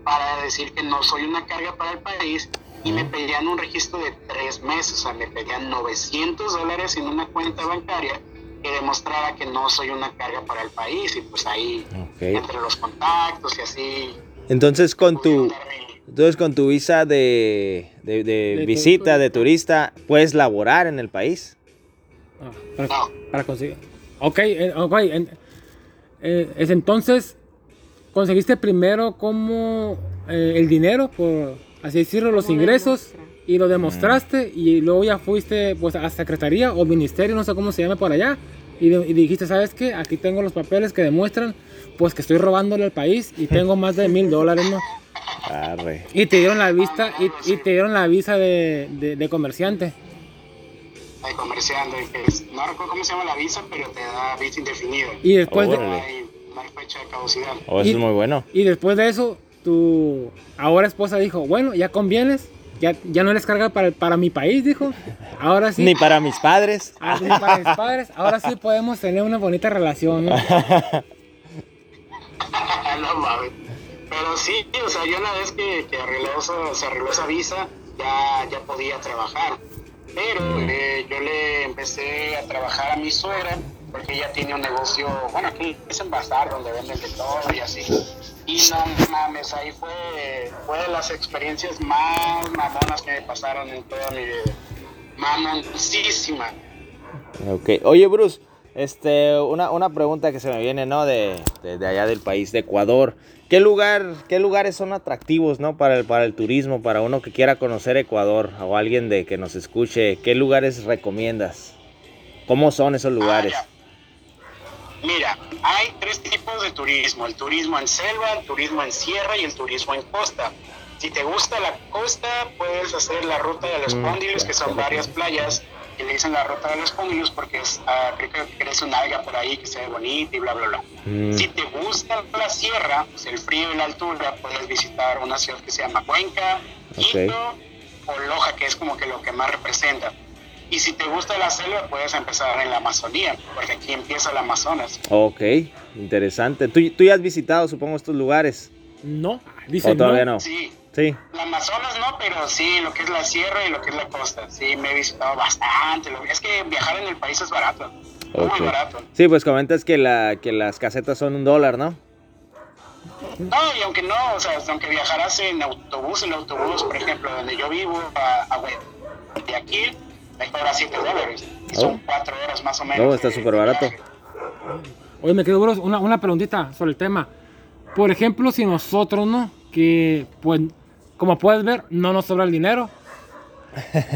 para decir que no soy una carga para el país y me pedían un registro de tres meses, o sea, me pedían 900 dólares en una cuenta bancaria que demostrara que no soy una carga para el país y pues ahí Ok. entre los contactos y así Entonces con tu, entonces con tu visa de, de, de De visita, de turista, puedes laborar en el país. Ah, para, No. para conseguir. Ok, eh, ok. en- eh, es entonces, conseguiste primero como eh, el dinero, por así decirlo, los ingresos, y lo demostraste, y luego ya fuiste pues, a secretaría o ministerio, no sé cómo se llame por allá, y, de- y dijiste, ¿sabes qué? Aquí tengo los papeles que demuestran pues que estoy robándole al país y tengo más de mil dólares, ¿no? Arre. Y te dieron la vista, y, y te dieron la visa de, de- de comerciante. De comerciante, que es- no recuerdo cómo se llama la visa, pero te da visa indefinida. Y después de, No Órale. hay, hay fecha de caducidad. Oh, eso Y- es muy bueno. Y después de eso, tu ahora esposa dijo, bueno, ya convienes, ya, ya no eres carga para, para mi país, dijo. Ahora sí, Ni para mis padres. ah, ni para mis padres, ahora sí podemos tener una bonita relación, ¿no? Pero sí, o sea, yo una vez que, que arregló eso- se arregló esa visa, ya, ya podía trabajar. Pero eh, yo le empecé a trabajar a mi suegra, porque ella tiene un negocio, bueno, aquí es en bazar, donde venden de todo y así. Y no mames, ahí fue, fue de las experiencias más mamonas que me pasaron en toda mi vida. Mamoncísima. Ok. Oye, Bruce, este, una, una pregunta que se me viene, ¿no? De, de, de allá del país, de Ecuador. ¿Qué lugar, qué lugares son atractivos, ¿no? Para el, para el turismo, para uno que quiera conocer Ecuador o alguien de que nos escuche, ¿qué lugares recomiendas? ¿Cómo son esos lugares? Ah. Mira, hay tres tipos de turismo, el turismo en selva, el turismo en sierra y el turismo en costa. Si te gusta la costa, puedes hacer la ruta de los Mm, cóndilos, ya, que son varias playas, que le dicen la ruta de los cóndilos porque es, ah, creo que crece una alga por ahí que se ve bonita y bla, bla, bla. Mm, Si te gusta la sierra, pues el frío y la altura, puedes visitar una ciudad que se llama Cuenca, Quito o Loja, que es como que lo que más representa. Y si te gusta la selva, puedes empezar en la Amazonía, porque aquí empieza el Amazonas. ok, interesante. ¿Tú, tú ya has visitado, supongo, estos lugares? No, dice ¿O todavía no. no? Sí, Sí. la Amazonas no, pero sí, lo que es la sierra y lo que es la costa. Sí, me he visitado bastante. Es que viajar en el país es barato, Ok. muy barato. Sí, pues comentas que, la, que las casetas son un dólar, ¿no? No, y aunque no, o sea, aunque viajaras en autobús, el autobús, por ejemplo, donde yo vivo, a, a Guayaquil, me cobra 7 dólares. Y son Oh. 4 horas más o menos. No, está de- súper de barato. Oye, me quedo una, una preguntita sobre el tema. Por ejemplo, si nosotros, ¿no? Que, pues, como puedes ver, no nos sobra el dinero.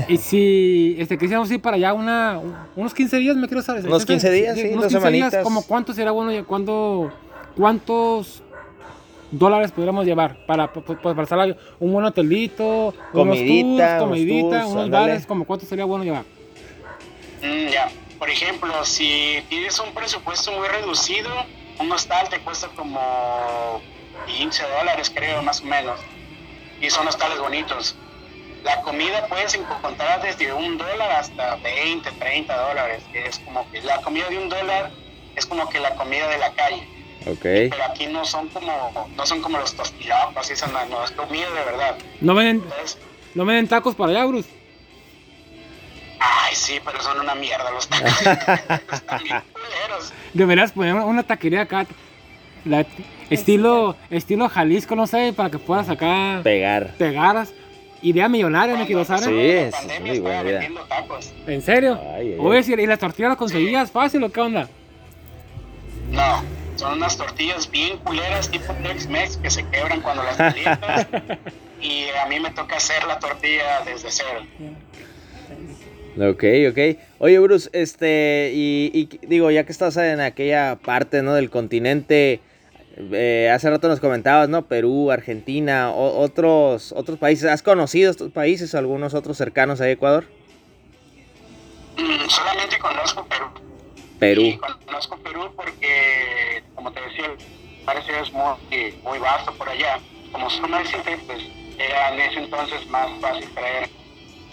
y si este, quisiéramos ir para allá una, unos 15 días, me quiero saber. Unos 15 días, sí, unos dos 15 días, como cuánto sería bueno, y cuánto, cuántos dólares podríamos llevar para, pues, para estar un buen hotelito, Comidita, unos unos tours, comidita, tours, unos bares, como cuánto sería bueno llevar. Mm, ya, por ejemplo, si tienes un presupuesto muy reducido, un hostal te cuesta como 15 dólares, creo, más o menos. Y son hostales bonitos. La comida puedes encontrar desde un dólar hasta 20, 30 dólares. que es como que la comida de un dólar es como que la comida de la calle. Ok. Pero aquí no son como, no son como los tostilocos, y eso no, no, es comida de verdad. ¿No venden, Entonces, no venden tacos para allá, Bruce? ay, sí, pero son una mierda los tacos. Están bien culeros. Deberías poner una taquería acá. La- estilo, estilo Jalisco, no sé, para que puedas acá Pegar. pegaras. Idea millonaria, me quiero saber. Sí, es pandemia muy buena estaba idea. vendiendo tacos. ¿En serio? Ay, ay, Oye, ¿y las tortillas las conseguías fácil o qué onda? No, son unas tortillas bien culeras tipo Tex-Mex que se quebran cuando las calientas. y a mí me toca hacer la tortilla desde cero. Ok, ok. Oye, Bruce, este, y, y digo, ya que estás en aquella parte, ¿no? Del continente, eh, hace rato nos comentabas, ¿no? Perú, Argentina, o- otros, otros países. ¿Has conocido estos países o algunos otros cercanos a Ecuador? Mm, solamente conozco Perú. Perú. Conozco Perú porque, como te decía, parece que es muy, muy vasto por allá. Como son reciente, pues era en ese entonces más fácil traer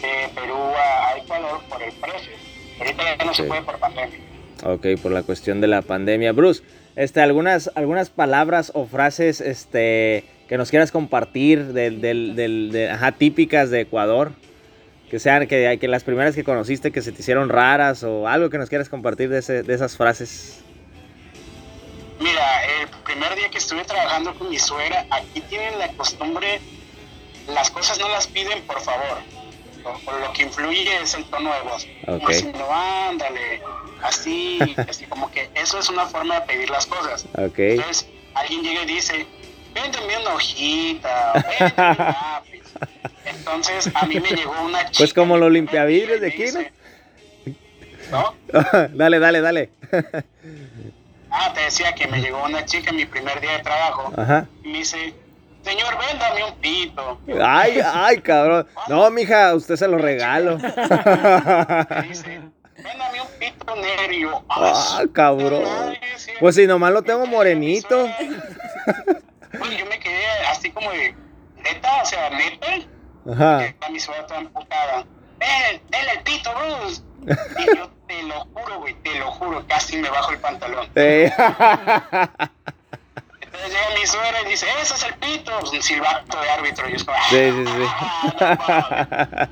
de Perú a, a Ecuador por el precio. Ahorita ya no Sí. se puede por pandemia. Ok, por la cuestión de la pandemia. Bruce, este, algunas, algunas palabras o frases este, que nos quieras compartir del, del, del- de- ajá, típicas de Ecuador. Que sean que, que las primeras que conociste que se te hicieron raras o algo que nos quieras compartir de, ese- de esas frases. Mira, el primer día que estuve trabajando con mi suegra, aquí tienen la costumbre, las cosas no las piden por favor. Por lo que influye es el tono de voz. Ok. Como no, ándale, así, así como que eso es una forma de pedir las cosas. Ok. Entonces, alguien llega y dice, véndeme una hojita, véndeme un lápiz. Entonces, a mí me llegó una chica. Pues como los limpiavidrios de aquí, ¿no? ¿No? dale, dale, dale. Ah, te decía que me llegó una chica en mi primer día de trabajo Ajá. y me dice, señor, véndame un pito. Ay, ay, cabrón. No, mija, usted se lo regalo. Me dice, véndame un pito negro. Ah, cabrón. sí. Pues si nomás lo tengo morenito. Pues yo me quedé así como de, neta, o sea, neta. Ajá. Está mi suegra toda emputada. Ven, denle el pito, Bruce. Y yo te lo juro, güey, te lo juro, casi me bajo el pantalón. Eh, Entonces llega mi suegra y dice, ese es el pito. Pues, un silbato de árbitro. Y yo es como, Sí, sí, "Ah, no mames".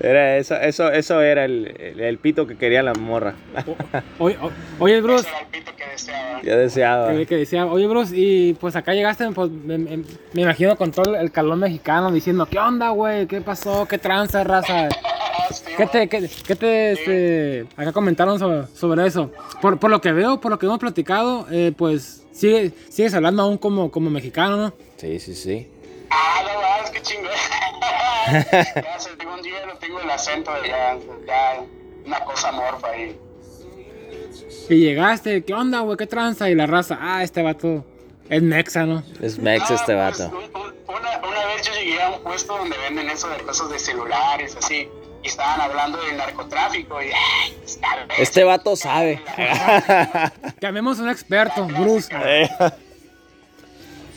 Era eso, eso, eso era el, el- el pito que quería la morra. Oye, o- oye Bruce, Ese era el pito que deseaba. Ya deseaba. que, que decía, oye Bruce, y pues acá llegaste, pues me, me- me imagino con todo el calor mexicano diciendo, ¿qué onda, güey? ¿Qué pasó? ¿Qué tranza, raza? Sí, ¿Qué te, qué, qué te este, acá comentaron sobre, sobre eso? Por, por lo que veo, por lo que hemos platicado, eh, pues sigue, sigues hablando aún como, como mexicano, ¿no? Sí, sí, sí. Ah, no qué chingón. ya según yo lo tengo el acento de ya, ya una cosa morfa ahí. Y llegaste, ¿qué onda, güey? ¿Qué tranza? Y la raza, ah, este vato es mexa, ¿no? Es Mex Ah, este pues, vato. un- una, una vez yo llegué a un puesto donde venden eso de cosas de celulares, así, y estaban hablando del narcotráfico, y ay, pues. Este vato sabe. Llamemos a un experto, Bruce. Eh.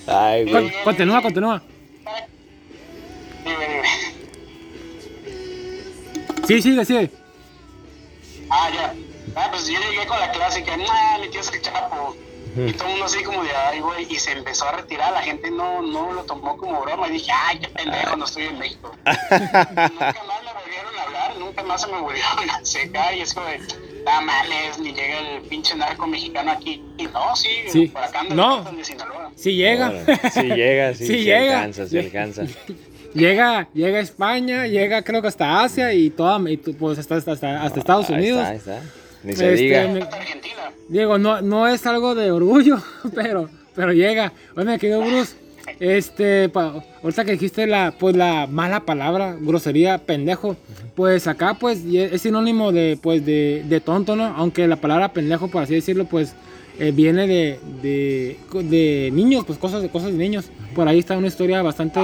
Ay, güey. continúa, continúa. Dime, dime. Sí, sigue, sigue. Ah, ya. Ah, pues yo llegué con la clásica, nah, mi tío es el chapo. Y todo el mundo así como de, ay, güey, y se empezó a retirar. La gente no, no lo tomó como broma. Y dije, ay, qué pendejo, no estoy en México. nunca más me volvieron a hablar, nunca más se me volvieron a secar. Y es como de, no mames, ni llega el pinche narco mexicano aquí. Y no, sí, Sí. por acá anda No. de Sinaloa. Sí llega. Órale. Sí llega, sí, Sí sí llega. alcanza, sí alcanza. llega, llega a España, llega creo que hasta Asia y toda, y pues hasta, hasta, hasta, hasta Estados Unidos. está, ahí está. Ni se Este, diga. me-. Diego, no, no es algo de orgullo, pero, pero llega. Oye, querido Bruce, Este, pa- ahorita que dijiste la, pues la mala palabra, grosería, pendejo, pues acá pues es sinónimo de, pues de, de tonto, ¿no? Aunque la palabra pendejo, por así decirlo, pues eh, viene de, de, de niños, pues cosas de cosas de niños. Por ahí está una historia bastante,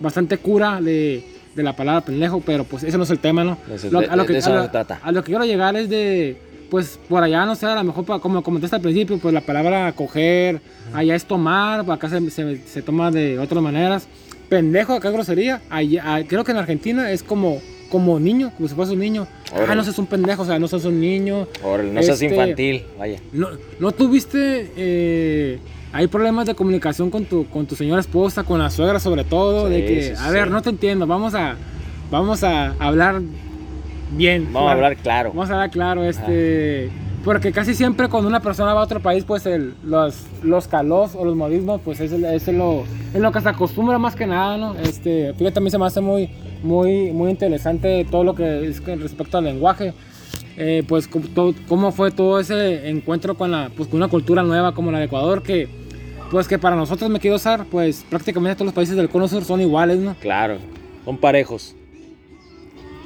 bastante cura de, de la palabra pendejo, pero pues ese no es el tema, ¿no? No es el- Lo- de- de eso a no lo- se trata. a lo que quiero llegar es de, pues por allá, no sé, a lo mejor como comentaste al principio, pues la palabra coger, allá es tomar, acá se, se- se toma de otras maneras. Pendejo, acá grosería. Allá, ah, creo que en Argentina es como, como niño, como si fuese un niño. Ah, no seas un pendejo, o sea, no seas un niño. Órale, no seas Este- infantil, vaya. No, ¿no tuviste, eh, hay problemas de comunicación con tu, con tu señora esposa, con la suegra sobre todo, Sí, de que, sí, a sí. ver, no te entiendo, vamos a, vamos a hablar bien. Vamos a hablar claro. Vamos a hablar claro, este, porque casi siempre cuando una persona va a otro país, pues el, los, los calos o los modismos, pues es, el- es lo, es lo que se acostumbra más que nada, ¿no? Este, fíjate, a mí se me hace muy, muy, muy interesante todo lo que es respecto al lenguaje. Eh, pues cómo fue todo ese encuentro con, la, pues, con una cultura nueva como la de Ecuador, que pues que para nosotros me quiero usar, pues prácticamente todos los países del cono sur son iguales, ¿no? Claro, son parejos.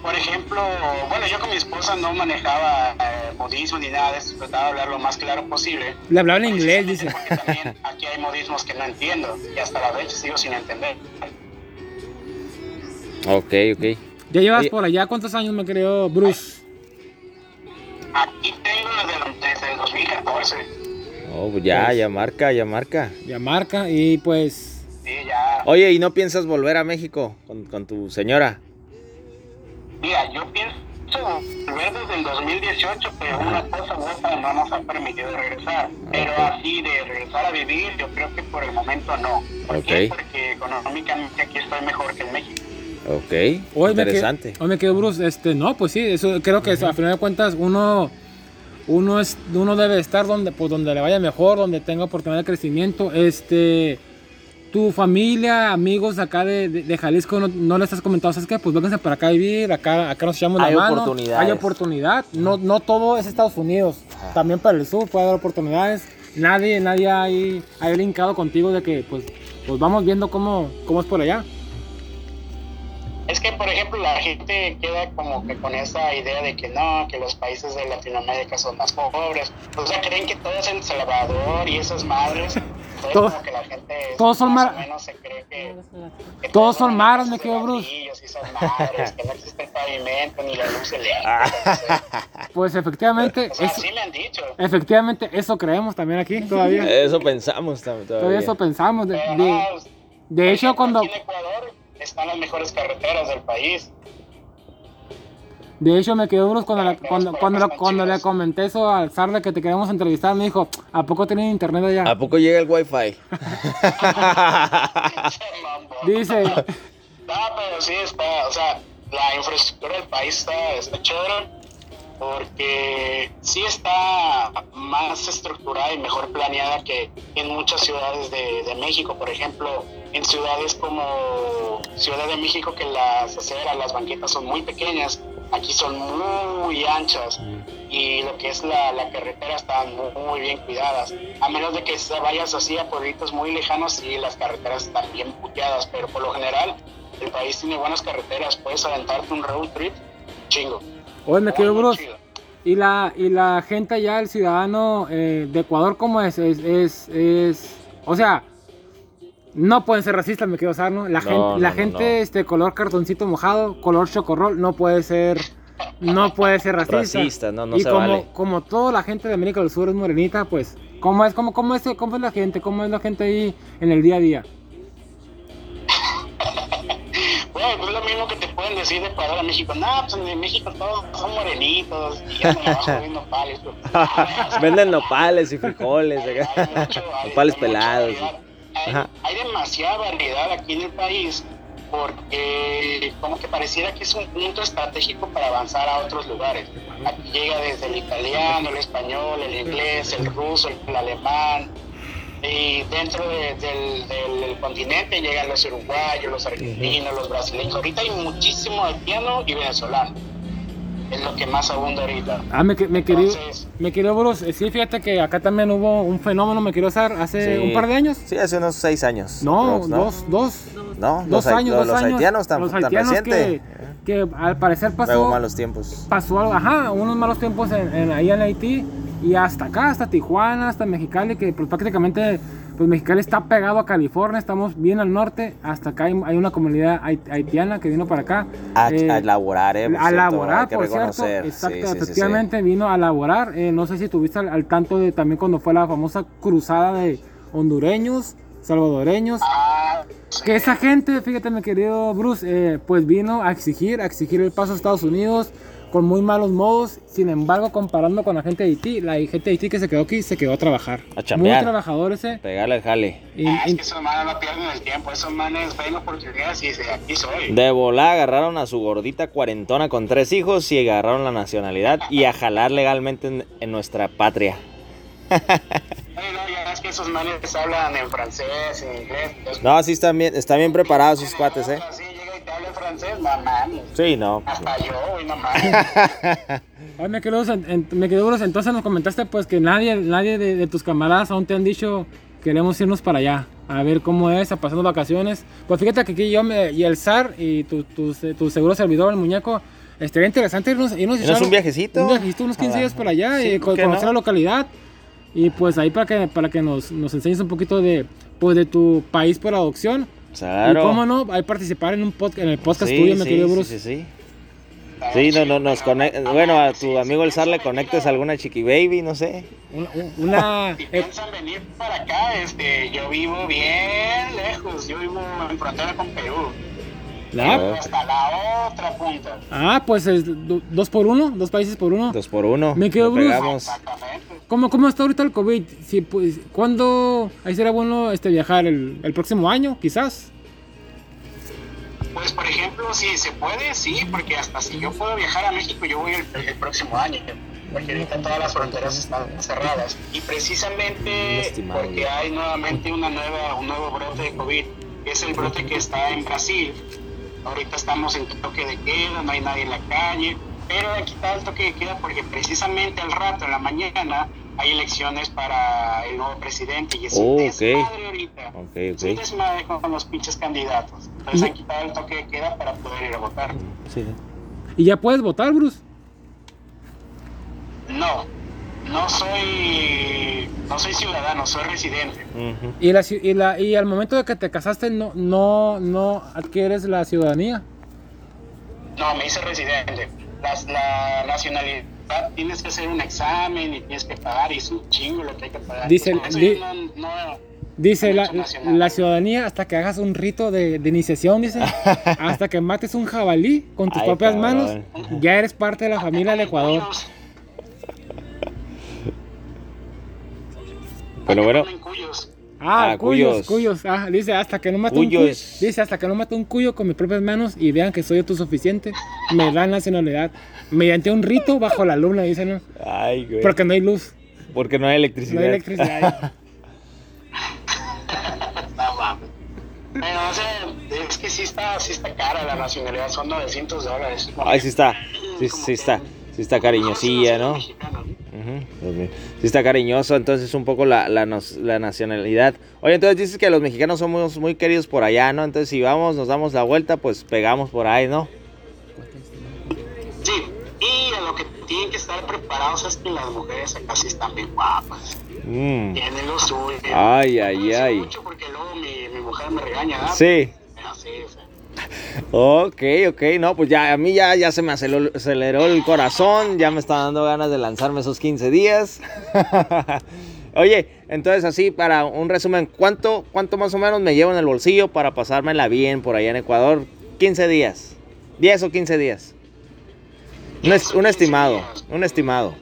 Por ejemplo, bueno, yo con mi esposa no manejaba eh, modismo ni nada de eso, trataba de hablar lo más claro posible. Le hablaba en inglés, dice. Porque también aquí hay modismos que no entiendo y hasta la fecha sigo sin entender. Ok, ok. Ya llevas Oye. por allá, ¿cuántos años me creó Bruce? Aquí tengo desde, el- desde el 2014. Oh, pues ya, Pues- ya marca, ya marca. Ya marca y pues Sí, ya. Oye, ¿y no piensas volver a México con, con tu señora? Mira, yo pienso volver desde el 2018, pero una cosa u otra no nos ha permitido regresar. Pero Ok. así de regresar a vivir, yo creo que por el momento no. ¿Por qué? Ok. Porque económicamente aquí estoy mejor que en México. Ok, hoy interesante. me quedo, hoy me quedo Bruce, este, no, pues sí, eso creo que eso, a final de cuentas uno uno es uno debe estar donde pues donde le vaya mejor, donde tenga oportunidad de crecimiento, este tu familia, amigos acá de, de- de Jalisco, no, no les has comentado, ¿sabes qué? Pues vénganse para acá a vivir, acá, acá nos echamos la Hay mano. oportunidades. Hay oportunidad. No, no todo es Estados Unidos. También para el sur puede haber oportunidades. Nadie, nadie ha ahí- ha linkado contigo de que pues, pues vamos viendo cómo, cómo es por allá. Es que, por ejemplo, la gente queda como que con esa idea de que no, que los países de Latinoamérica son más pobres. O sea, creen que todo es El Salvador y esas madres. Entonces, Todo- como que la gente todos son más mar- o menos se cree que, que Todos son son maras, me quedo, Bruce. y esas madres, que no existe el pavimento ni la luz Ah. eléctrica. Pues efectivamente, o sea, eso, así me han dicho. efectivamente eso creemos también aquí todavía. Eso pensamos tam- Todavía todavía. eso pensamos. De, de- de hecho, cuando, Aquí en Ecuador están las mejores carreteras del país. de hecho me quedó Bruce cuando, cuando, cuando, cuando le comenté eso al Sarle que te queremos entrevistar, me dijo, ¿a poco tienen internet allá? ¿A poco llega el wifi? Dice, No, pero sí está, o sea, la infraestructura del país está, está chévere porque sí está más estructurada y mejor planeada que en muchas ciudades de, de México. Por ejemplo, en ciudades como Ciudad de México, que las aceras, las banquetas son muy pequeñas, aquí son muy anchas y lo que es la, la carretera están muy, muy bien cuidadas. A menos de que vayas así a pueblitos muy lejanos y las carreteras están bien puteadas, pero por lo general el país tiene buenas carreteras, puedes aventarte un road trip chingo. Hoy me Bruce. chido. Y la, y la gente allá, el ciudadano eh, de Ecuador, ¿cómo es? Es, es, es- o sea, no pueden ser racistas, me quiero usar, ¿no? La No, gente, no, la no, gente no. este color cartoncito mojado, color chocorrol, no puede ser, no puede ser racista. Racista, no, no y se como, vale. como toda la gente de América del Sur es morenita, pues, ¿cómo es, cómo, cómo es, cómo es la gente? ¿Cómo es la gente ahí en el día a día? Bueno, pues es lo mismo que te pueden decir de Ecuador a México. No, pues en México todos son morenitos y ya me bajo viendo palos. Venden nopales y frijoles. Hay mucho- hay- Nopales pelados. hay demasiada variedad aquí en el país porque como que pareciera que es un punto estratégico para avanzar a otros lugares. Aquí llega desde el italiano, el español, el inglés, el ruso, el alemán. Y dentro de- del, del- del continente llegan los uruguayos, los argentinos, los brasileños. Ahorita hay muchísimo haitiano y venezolano. es lo que más abunda ahorita. Ah, me, me quería, me quería, Bruce. eh, Sí, fíjate que acá también hubo un fenómeno, me quiero usar hace Sí. un par de años. Sí, hace unos seis años. No, Prox, dos, dos, No, dos los, años, los, dos los años. haitianos tan, los tan haitianos reciente. que, que al parecer pasó, Luego malos tiempos. pasó algo, ajá, unos malos tiempos en, en- ahí en Haití y hasta acá, hasta Tijuana, hasta Mexicali, que pues, prácticamente pues Mexicali está pegado a California, estamos bien al norte, hasta acá hay, hay una comunidad hait- haitiana que vino para acá. A, eh, a laborar, eh. por a cierto, laborar, por cierto, reconocer. exacto, Sí, sí, sí, sí. efectivamente vino a laborar. eh, no sé si tuviste al, al tanto de también cuando fue la famosa cruzada de hondureños, salvadoreños, Ah, que esa gente, fíjate mi querido Bruce, eh, pues vino a exigir, a exigir el paso a Estados Unidos con muy malos modos. Sin embargo, comparando con la gente de Haití, la gente de Haití que se quedó aquí se quedó a trabajar. A muy chambear. trabajador ese. Pegarle el jale. Y- Ah, y- es que esos manes no pierden el tiempo, esos manes ven oportunidades y dicen, aquí soy. De volá agarraron a su gordita cuarentona con tres hijos y agarraron la nacionalidad y a jalar legalmente en, en nuestra patria. No, ya es que esos manes hablan en francés, en inglés. entonces- No, sí están bien, están bien preparados sus cuates, eh. Sí, habla en francés, no mames. Sí, no. Hasta yo, güey, no mames. Ay, me quedo, en- me quedo entonces nos comentaste pues que nadie, nadie de, de tus camaradas aún te han dicho queremos irnos para allá, a ver cómo es, a pasar vacaciones. Pues fíjate que aquí yo me, y el SAR y tu, tu, tu seguro servidor, el muñeco, estaría interesante irnos, irnos, a ¿Irnos echar un viajecito? Un viajecito, unos 15 días para allá Sí, y ¿por co- qué conocer no? la localidad. Y pues ahí para que, para que nos, nos enseñes un poquito de, pues, de tu país por adopción. Claro. Y cómo no, ahí participar en un podcast, en el podcast sí, tuyo, sí, querido sí, Bruce. sí, sí. Sí, no, no, nos conect... Bueno, a tu amigo el Zar le conectes alguna chiqui baby, no sé. Una, una- Si eh, piensan venir para acá, este, yo vivo bien lejos, yo vivo en frontera con Perú, la- hasta la otra punta. Ah, pues es do- dos por uno, dos países por uno. Dos por uno. Me quedo Bruce. ¿Cómo, ¿Cómo está ahorita el COVID? Si, pues, ¿Cuándo ahí será bueno este, viajar? ¿El, el próximo año, quizás? Pues por ejemplo, si se puede, sí, porque hasta si yo puedo viajar a México, yo voy el, el próximo año, porque ahorita todas las fronteras están cerradas. Y precisamente porque hay nuevamente una nueva, un nuevo brote de COVID, que es el brote que está en Brasil. Ahorita estamos en toque de queda, no hay nadie en la calle, pero han quitado el toque de queda porque precisamente al rato, en la mañana, hay elecciones para el nuevo presidente y es Oh, un desmadre ahorita. Ok, Es un desmadre con los pinches candidatos. Entonces han quitado el toque de queda para poder ir a votar. Sí. ¿Y ya puedes votar, Bruce? No, no soy, no soy ciudadano, soy residente. ¿Y, la, y, la, y al momento de que te casaste no, no, no adquieres la ciudadanía? No, me hice residente. La nacionalidad tienes que hacer un examen y tienes que pagar y es un chingo lo que hay que pagar. Dice- di- no- no- Dice la, la ciudadanía hasta que hagas un rito de, de iniciación, dice. hasta que mates un jabalí con tus Ay, propias cabrón. manos, ya eres parte de la familia del Ecuador. Pero bueno. Ah, Ah, cuyos, cuyos. Ah, dice hasta que no mate un cuyo. Dice hasta que no mate un cuyo con mis propias manos y vean que soy autosuficiente, me dan nacionalidad. Mediante un rito bajo la luna, dice, ¿no? ay, güey. Porque no hay luz, Porque no hay electricidad. no hay electricidad. No mames. Pero, o sea, es que sí está, sí está cara la nacionalidad, son 900 dólares. Ay, sí está. Sí, sí está. que- Sí está cariñosilla, ¿no? Sí está cariñoso, entonces un poco la, la, nos- la nacionalidad. Oye, entonces dices que los mexicanos somos muy queridos por allá, ¿no? Entonces si vamos, nos damos la vuelta, pues pegamos por ahí, ¿no? Sí, y a lo que tienen que estar preparados es que las mujeres acá sí están bien guapas. Mm. Tienen lo suyo. Ay, ay, ay. mucho porque luego mi, mi mujer me regaña, ¿verdad? Sí. Pero sí, o sea, Ok, ok, no, pues ya a mí ya, ya se me aceleró, aceleró el corazón, ya me está dando ganas de lanzarme esos 15 días. Oye, entonces así para un resumen, ¿cuánto, ¿cuánto más o menos me llevo en el bolsillo para pasármela bien por allá en Ecuador? 15 días, 10 o 15 días. Un, es- un estimado, un estimado.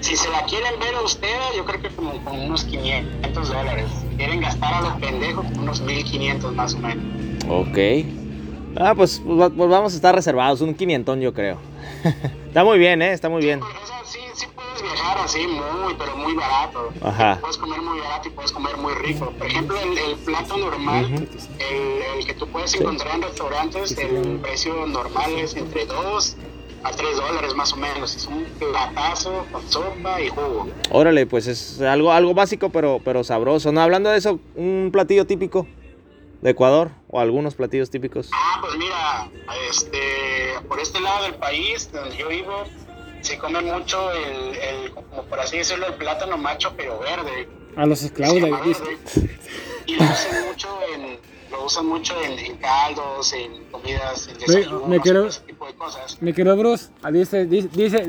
Si se la quieren ver a ustedes, yo creo que como con unos 500 dólares. Quieren gastar a los pendejos, unos 1500 más o menos. Ok. Ah, pues, pues pues vamos a estar reservados, un quinientón yo creo. Está muy bien, ¿eh? Está muy bien. O sea, sí, sí puedes viajar así muy, pero muy barato. Ajá. Puedes comer muy barato y puedes comer muy rico. Por ejemplo, el, el plato normal, el, el que tú puedes encontrar en restaurantes, el precio normal es entre 2 a 3 dólares más o menos. Es un platazo con sopa y jugo. Órale, pues es algo, algo básico, pero, pero sabroso. No, hablando de eso, un platillo típico de Ecuador o algunos platillos típicos. Ah, pues mira, este, por este lado del país donde yo vivo, se come mucho el, el como por así decirlo, el plátano macho, pero verde. A los esclavos de. Y lo usan mucho en, lo usan mucho en, en caldos, en comidas, en desayunos, me quiero- ese tipo de cosas. Mi querido Bruce, ah, dice, dice, dice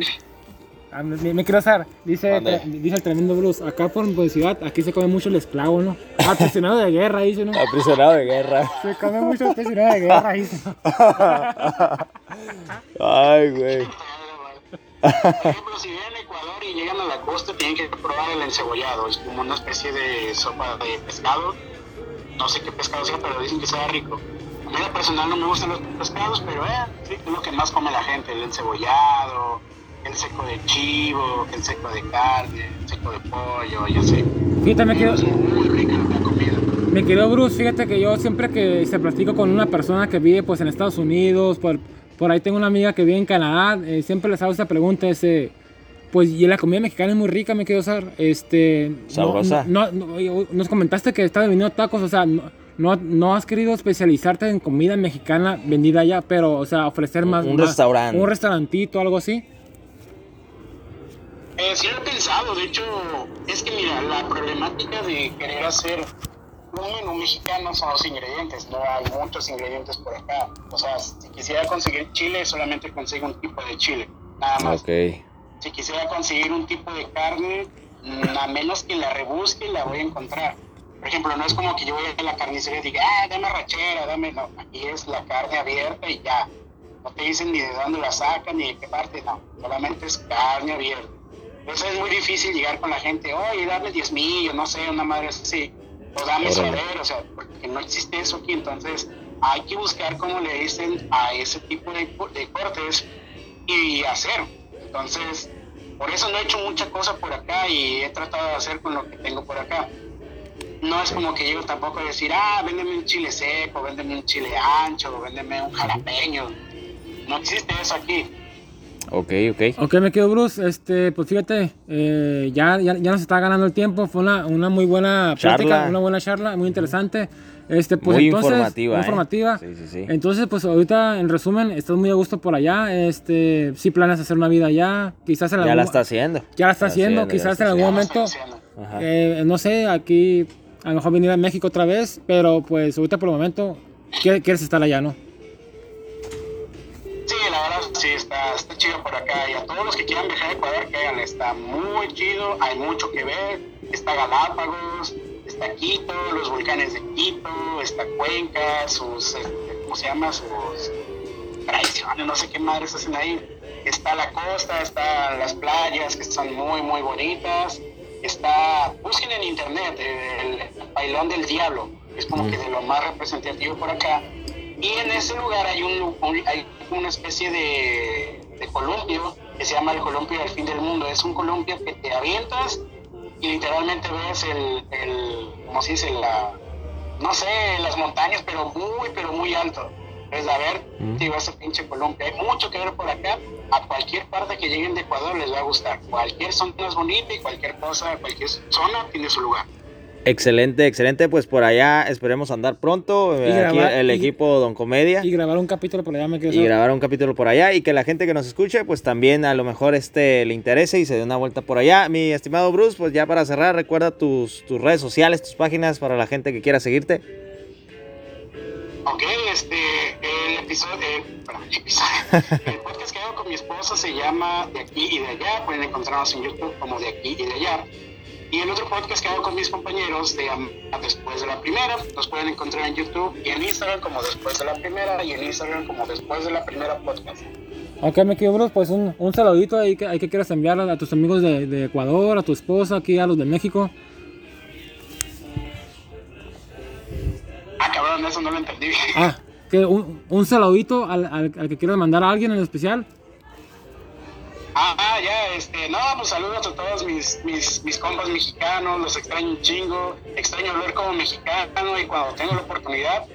ah, me, me quiero hacer, dice, dice el tremendo Bruce, acá por mi ciudad, aquí se come mucho el esclavo, ¿no? Ah, prisionero de guerra, dice, ¿no? Aprisionado de guerra. Se come mucho el prisionero de guerra, dice. Ay, güey. Por ejemplo, si vienen a Ecuador y llegan a la costa, tienen que probar el encebollado. Es como una especie de sopa de pescado. No sé qué pescado sea, pero dicen que sea rico. A mí, en lo personal, no me gustan los pescados, pero eh, sí, es lo que más come la gente: el encebollado, el seco de chivo, el seco de carne, el seco de pollo, ya sé. Fíjate, me quedo, Es muy rica la comida. Mi querido Bruce, fíjate que yo siempre que se platico con una persona que vive pues en Estados Unidos, por, por ahí tengo una amiga que vive en Canadá, eh, siempre les hago esta pregunta, ese, pues y la comida mexicana es muy rica, me quiero usar, este... Sabrosa. No, no- nos comentaste que estás vendiendo tacos, o sea, no, no, no has querido especializarte en comida mexicana vendida allá, pero, o sea, ofrecer más... Un más- restaurante. Un restaurantito, algo así. Eh, sí lo he pensado, de hecho, es que mira, la problemática de querer hacer un menú mexicano son los ingredientes, no hay muchos ingredientes por acá. O sea, si quisiera conseguir chile, solamente consigo un tipo de chile, nada más. Ok. Si quisiera conseguir un tipo de carne, mm, a menos que la rebusque, la voy a encontrar. Por ejemplo, no es como que yo voy a la carnicería y diga, ah, dame rachera, dame. No, aquí es la carne abierta y ya. No te dicen ni de dónde la sacan ni de qué parte, no. Solamente es carne abierta. Entonces es muy difícil llegar con la gente, oye, dame 10 mil, no sé, una madre así. O dame suadero, o sea, porque no existe eso aquí. Entonces hay que buscar cómo le dicen a ese tipo de, de cortes y hacer. Entonces, por eso no he hecho mucha cosa por acá y he tratado de hacer con lo que tengo por acá. No es como que llego tampoco a decir, ah, véndeme un chile seco, véndeme un chile ancho, véndeme un jalapeño. No existe eso aquí. Ok, ok. Ok, me quedo Bruce, este, pues fíjate, eh, ya, ya, ya nos está ganando el tiempo, fue una, una muy buena plática, Charla. una buena charla, muy interesante. Este, pues Muy entonces, informativa, muy ¿eh? informativa. Sí, sí, sí. Entonces, pues ahorita, en resumen, estás muy a gusto por allá, este, si planeas hacer una vida allá, quizás en Ya algún, la está haciendo. ya la está haciendo, ya quizás está en algún Ya momento, eh, no sé, aquí, a lo mejor venir a México otra vez, pero pues ahorita por el momento, quieres, quieres estar allá, ¿no? Sí, está, está chido por acá. Y a todos los que quieran viajar a Ecuador, que hagan, está muy chido, hay mucho que ver. Está Galápagos, está Quito, los volcanes de Quito, está Cuenca, sus, este, ¿cómo se llama? Sus tradiciones, no sé qué madres hacen ahí. Está la costa, están las playas, que son muy, muy bonitas. Está, busquen en internet, el, Bailón del Diablo, es como que de lo más representativo por acá. Y en ese lugar hay, un, un- hay una especie de, de columpio que se llama el columpio del fin del mundo. Es un columpio que te avientas y literalmente ves el, el ¿cómo se dice? La, no sé, las montañas, pero muy, pero muy alto. Es a ver, Mm. digo, ese pinche columpio. Hay mucho que ver por acá. A cualquier parte que lleguen de Ecuador les va a gustar. Cualquier zona es bonita y cualquier cosa, cualquier zona tiene su lugar. Excelente, excelente. Pues por allá esperemos andar pronto. Y eh, Aquí grabar- el y- equipo Don Comedia. Y grabar un capítulo por allá, me quedo y grabar un capítulo por allá y que la gente que nos escuche pues también a lo mejor este le interese y se dé una vuelta por allá. Mi estimado Bruce, pues ya para cerrar, recuerda tus, tus redes sociales, tus páginas para la gente que quiera seguirte. Ok, este, el episodio, eh, perdón, el episodio, el podcast que hago con mi esposa se llama De aquí y de allá, pueden encontrarnos en YouTube como De aquí y de allá. Y el otro podcast que hago con mis compañeros llama Después de la Primera, los pueden encontrar en YouTube y en Instagram como Después de la Primera y en Instagram como Después de la Primera Podcast. Ok, me Bruce, pues un, un saludito ahí que, ahí que quieras enviar a, a tus amigos de, de Ecuador, a tu esposa, aquí a los de México. Ah, cabrón, eso no lo entendí. Ah, que un, un saludito al, al, al que quieras mandar a alguien en especial. Ah, ya, este, no, pues saludos a todos mis, mis, mis compas mexicanos, los extraño un chingo, extraño hablar como mexicano y cuando tengo la oportunidad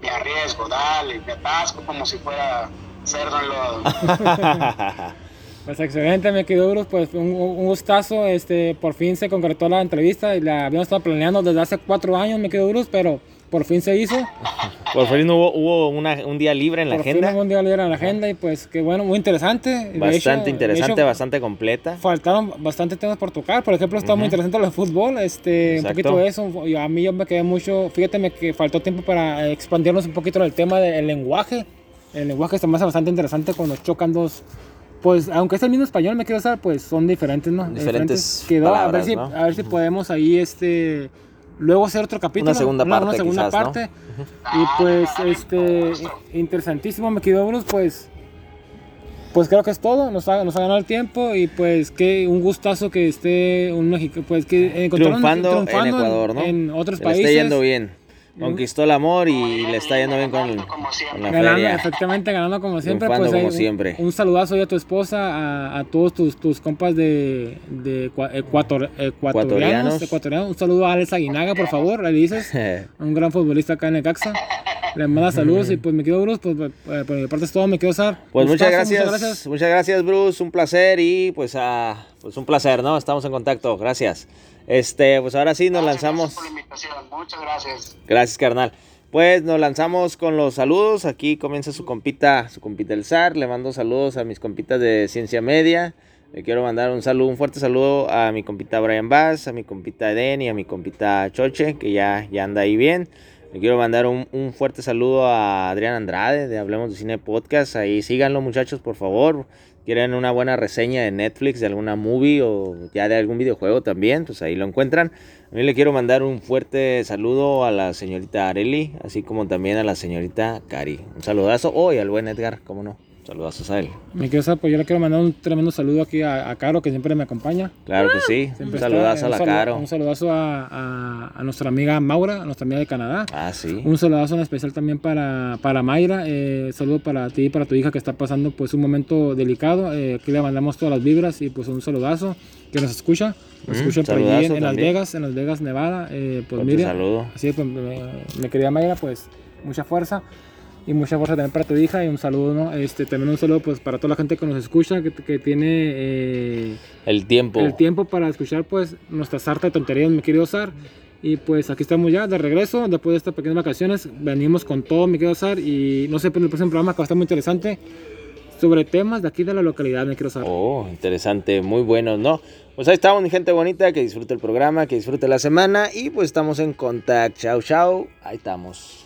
me arriesgo, dale, me atasco como si fuera cerdo en lodo. Pues excelente, me quedó Bruce, pues un, un, gustazo, este, por fin se concretó la entrevista y la habíamos estado planeando desde hace cuatro años, me quedó Bruce, pero por fin se hizo. Por fin hubo, hubo una, un día libre en la por agenda. Fin hubo un día libre en la agenda y pues qué bueno, muy interesante. Bastante hecho, interesante, hecho, bastante completa. Faltaron bastante temas por tocar, por ejemplo, está uh -huh. muy interesante lo de fútbol, este, un poquito de eso. Yo, a mí yo me quedé mucho, fíjate que faltó tiempo para expandirnos un poquito del tema del lenguaje. El lenguaje está más bastante interesante cuando chocan dos pues aunque es el mismo español, me quiero usar, pues son diferentes, ¿no? Diferentes, Quedó, palabras, a ver si, ¿no? a ver si podemos ahí, este, luego hacer otro capítulo. Una segunda parte, una segunda quizás, parte. ¿no? Y pues, este, interesantísimo, me quedó, Bruce, pues, pues creo que es todo, nos ha, nos ha ganado el tiempo y pues que un gustazo que esté un México, pues que triunfando, triunfando en Ecuador, ¿no? En otros Se países. Está yendo bien conquistó el amor y le está yendo bien con, con la ganando, feria. Efectivamente, ganando como siempre. Pues, como un, siempre. Un saludazo a tu esposa, a, a todos tus, tus compas de, de ecuator, ecuatorianos, ecuatorianos. Un saludo a Alex Aguinaga, por favor, le dices. un gran futbolista acá en el Caxa. Le manda saludos y pues me quedo Bruce, pues por mi parte es todo, me quedo Sar. Pues muchas gracias, muchas gracias, muchas gracias Bruce, un placer y pues, uh, pues un placer, ¿no? Estamos en contacto, gracias. Este, pues ahora sí nos gracias, lanzamos. Gracias por la invitación. Muchas gracias. Gracias, carnal. Pues nos lanzamos con los saludos. Aquí comienza su compita, su compita el zar. Le mando saludos a mis compitas de Ciencia Media. Le quiero mandar un saludo, un fuerte saludo a mi compita Brian Bass, a mi compita Eden y a mi compita Choche, que ya, ya anda ahí bien. Le quiero mandar un, un, fuerte saludo a Adrián Andrade de Hablemos de Cine Podcast. Ahí síganlo, muchachos, por favor. Quieren una buena reseña de Netflix, de alguna movie o ya de algún videojuego también, pues ahí lo encuentran. A mí le quiero mandar un fuerte saludo a la señorita Areli, así como también a la señorita Cari. Un saludazo. hoy al buen Edgar, cómo no. Saludazos a él. Me quiero pues yo le quiero mandar un tremendo saludo aquí a, a Caro, que siempre me acompaña. Claro que sí. Siempre un saludazo está, a la un saludo, Caro. Un saludazo a, a, a, nuestra amiga Maura, a nuestra amiga de Canadá. Ah, sí. Un saludazo en especial también para, para Mayra. Eh, saludo para ti y para tu hija que está pasando pues un momento delicado. Eh, aquí le mandamos todas las vibras y pues un saludazo que nos escucha. Nos Mm, escucha por allí en, en Las. Vegas, en Las Vegas, Nevada. Eh, pues mire, saludo. así pues, me, me quería Mayra, pues mucha fuerza y mucha fuerza también para tu hija y un saludo, ¿no? Este, también un saludo pues para toda la gente que nos escucha, que, que tiene eh, El tiempo. el tiempo para escuchar pues nuestra sarta de tonterías, mi querido Sar. Y pues aquí estamos ya de regreso, después de estas pequeñas vacaciones, venimos con todo, mi querido Sar, y no sé, pero el próximo programa que va a estar muy interesante sobre temas de aquí de la localidad, mi querido Sar. Oh, interesante, muy bueno, ¿no? Pues ahí estamos, mi gente bonita, que disfrute el programa, que disfrute la semana y pues estamos en contacto. Chao, chao, ahí estamos.